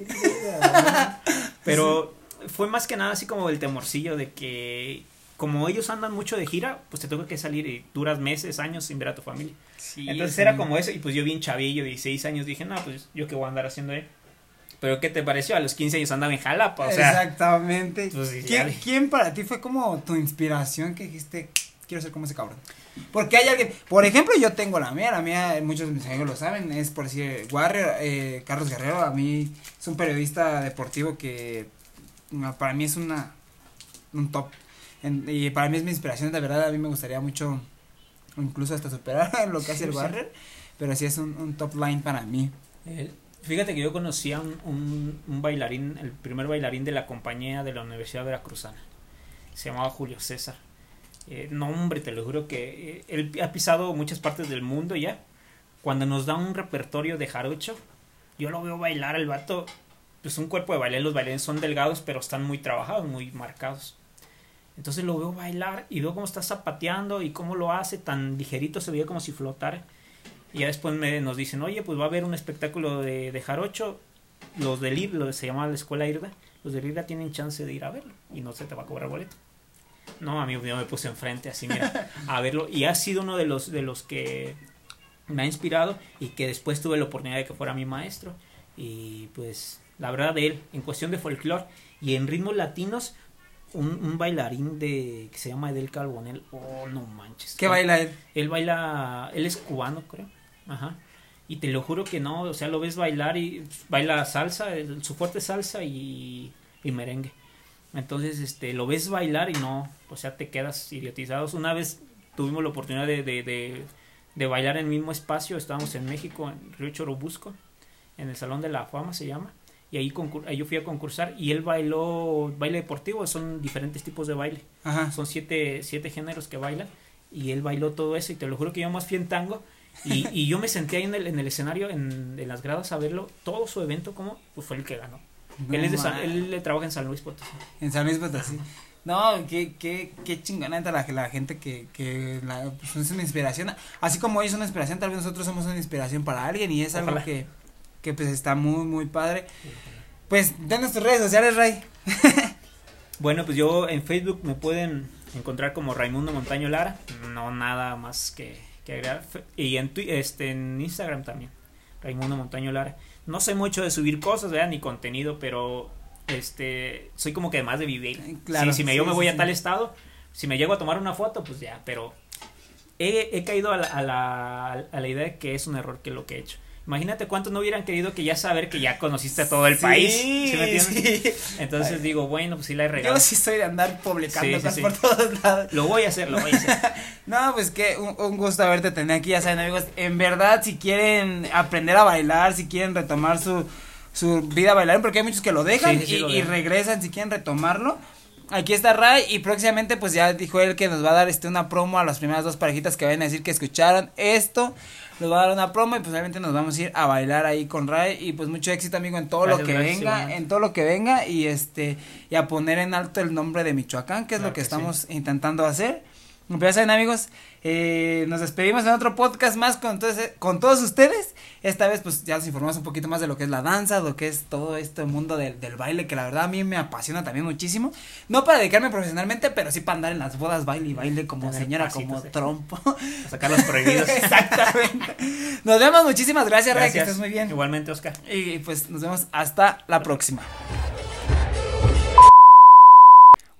Pero fue más que nada así como el temorcillo de que como ellos andan mucho de gira, pues te toca que salir y duras meses, años sin ver a tu familia. Sí, Entonces sí. era como eso, y pues yo bien chavillo, 16 años, dije, no, pues yo qué voy a andar haciendo ahí. Pero ¿qué te pareció? A los 15 años andaba en Jalapa, o sea. Exactamente. pues, ¿Quién, para ti fue como tu inspiración que dijiste, quiero ser como ese cabrón? Porque hay alguien, por ejemplo, yo tengo la mía, la mía, muchos de mis amigos lo saben, es por decir, Warrior, eh, Carlos Guerrero, a mí es un periodista deportivo que para mí es una, un top. En- y para mí es mi inspiración, de verdad, a mí me gustaría mucho, incluso hasta superar lo que hace el Sí, pero sí es un, un top line para mí. Eh, Fíjate que yo conocí a un, un, un bailarín, el primer bailarín de la compañía de la Universidad Veracruzana. Se llamaba Julio César. Eh, no, hombre, te lo juro que eh, él ha pisado muchas partes del mundo ya. Cuando nos da un repertorio de jarocho, yo lo veo bailar al vato. Pues un cuerpo de baile, los bailarines son delgados, pero están muy trabajados, muy marcados. Entonces lo veo bailar y veo cómo está zapateando y cómo lo hace, tan ligerito se veía como si flotara. Y ya después me, nos dicen, oye, pues va a haber un espectáculo de, de jarocho. Los del IR, lo que se llama la escuela IRDA, los del IRDA tienen chance de ir a verlo y no se te va a cobrar boleto. No, amigo, yo me puse enfrente así, mira, a verlo. Y ha sido uno de los, de los que me ha inspirado y que después tuve la oportunidad de que fuera mi maestro. Y pues, la verdad de él, en cuestión de folclore y en ritmos latinos, un, un bailarín de que se llama Edel Carbonel, oh, no manches. ¿Qué baila él? Él baila, él es cubano, creo. Ajá. Y te lo juro que no, o sea, lo ves bailar y baila salsa, el- su fuerte salsa y, y merengue. Entonces, este, lo ves bailar y no, o sea, te quedas idiotizados. Una vez tuvimos la oportunidad de, de, de, de bailar en el mismo espacio, estábamos en México, en Río Churubusco, en el Salón de la Fama se llama, y ahí, yo fui a concursar y él bailó baile deportivo, son diferentes tipos de baile Ajá. son siete, siete géneros que bailan y él bailó todo eso y te lo juro que yo más fui en tango y, y yo me senté ahí en el, en el escenario en, en las gradas a verlo todo su evento como pues fue el que ganó No él es de San- él le trabaja en San Luis Potosí En San Luis Potosí. No, qué, qué, qué chingona neta, la, la gente que, que la, pues, es una inspiración. Así como ellos son una inspiración, tal vez nosotros somos una inspiración para alguien y es algo que, que pues está muy, muy padre. Pues denos tus redes sociales, Ray. bueno pues yo en Facebook me pueden encontrar como Raimundo Montaño Lara no nada más que, que agregar y en, este, en Instagram también Raimundo Montaño Lara no sé mucho de subir cosas ¿verdad? ni contenido pero este soy como que más de vivir Eh, claro, si, si me, sí, yo me sí, voy a tal estado si me llego a tomar una foto pues ya pero he, he caído a la, a, la, a la idea de que es un error que lo que he hecho imagínate cuántos no hubieran querido que ya saber que ya conociste a todo el Sí, país ¿sí me entiendes? sí. entonces Ay. digo bueno pues sí la he regado Yo sí soy de andar publicando cosas por todos lados. lo voy a hacer lo voy a hacer No, pues que un, un gusto haberte tenido aquí, ya saben amigos, en verdad si quieren aprender a bailar, si quieren retomar su, su vida bailar, porque hay muchos que lo dejan Sí, sí, sí, y, lo y dejan. regresan si quieren retomarlo, aquí está Ray y próximamente pues ya dijo él que nos va a dar este una promo a las primeras dos parejitas que vayan a decir que escucharon esto. Nos va a dar una promo y pues obviamente nos vamos a ir a bailar ahí con Ray y pues mucho éxito amigo en todo lo que gracias, venga, en todo lo que venga y este y a poner en alto el nombre de Michoacán, que es Claro lo que, que sí. estamos intentando hacer. Pero ya saben amigos, eh, nos despedimos en otro podcast más con, todos- con todos ustedes. Esta vez pues ya nos informamos un poquito más de lo que es la danza, lo que es todo este mundo del, del baile, que la verdad a mí me apasiona también muchísimo. No para dedicarme profesionalmente, pero sí para andar en las bodas, baile y baile como señora, pasitos, como eh. trompo. A sacar los prohibidos. Exactamente. Nos vemos, muchísimas gracias, Ray, que Gracias. estés muy bien. Igualmente, Oscar. Y pues nos vemos hasta la próxima.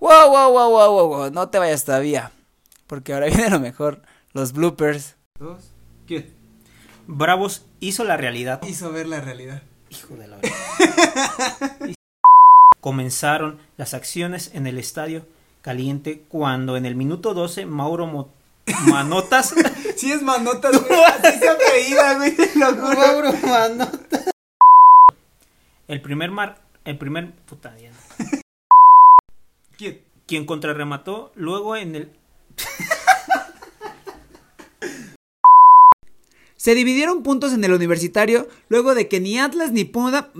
Wow, wow, wow, wow, wow, wow. No te vayas todavía. Porque ahora viene lo mejor. Los bloopers. Dos. ¿Qué? Bravos hizo la realidad. Hizo ver la realidad. Hijo de la Comenzaron las acciones en el estadio caliente cuando en el minuto 12 Mauro Mo- Manotas Sí es manotas, güey. Así se apellida, güey. Lo juro. el primer mar el primer puta. ¿Qué? quien contrarremató luego en el Se dividieron puntos en el universitario luego de que ni Atlas ni Puda...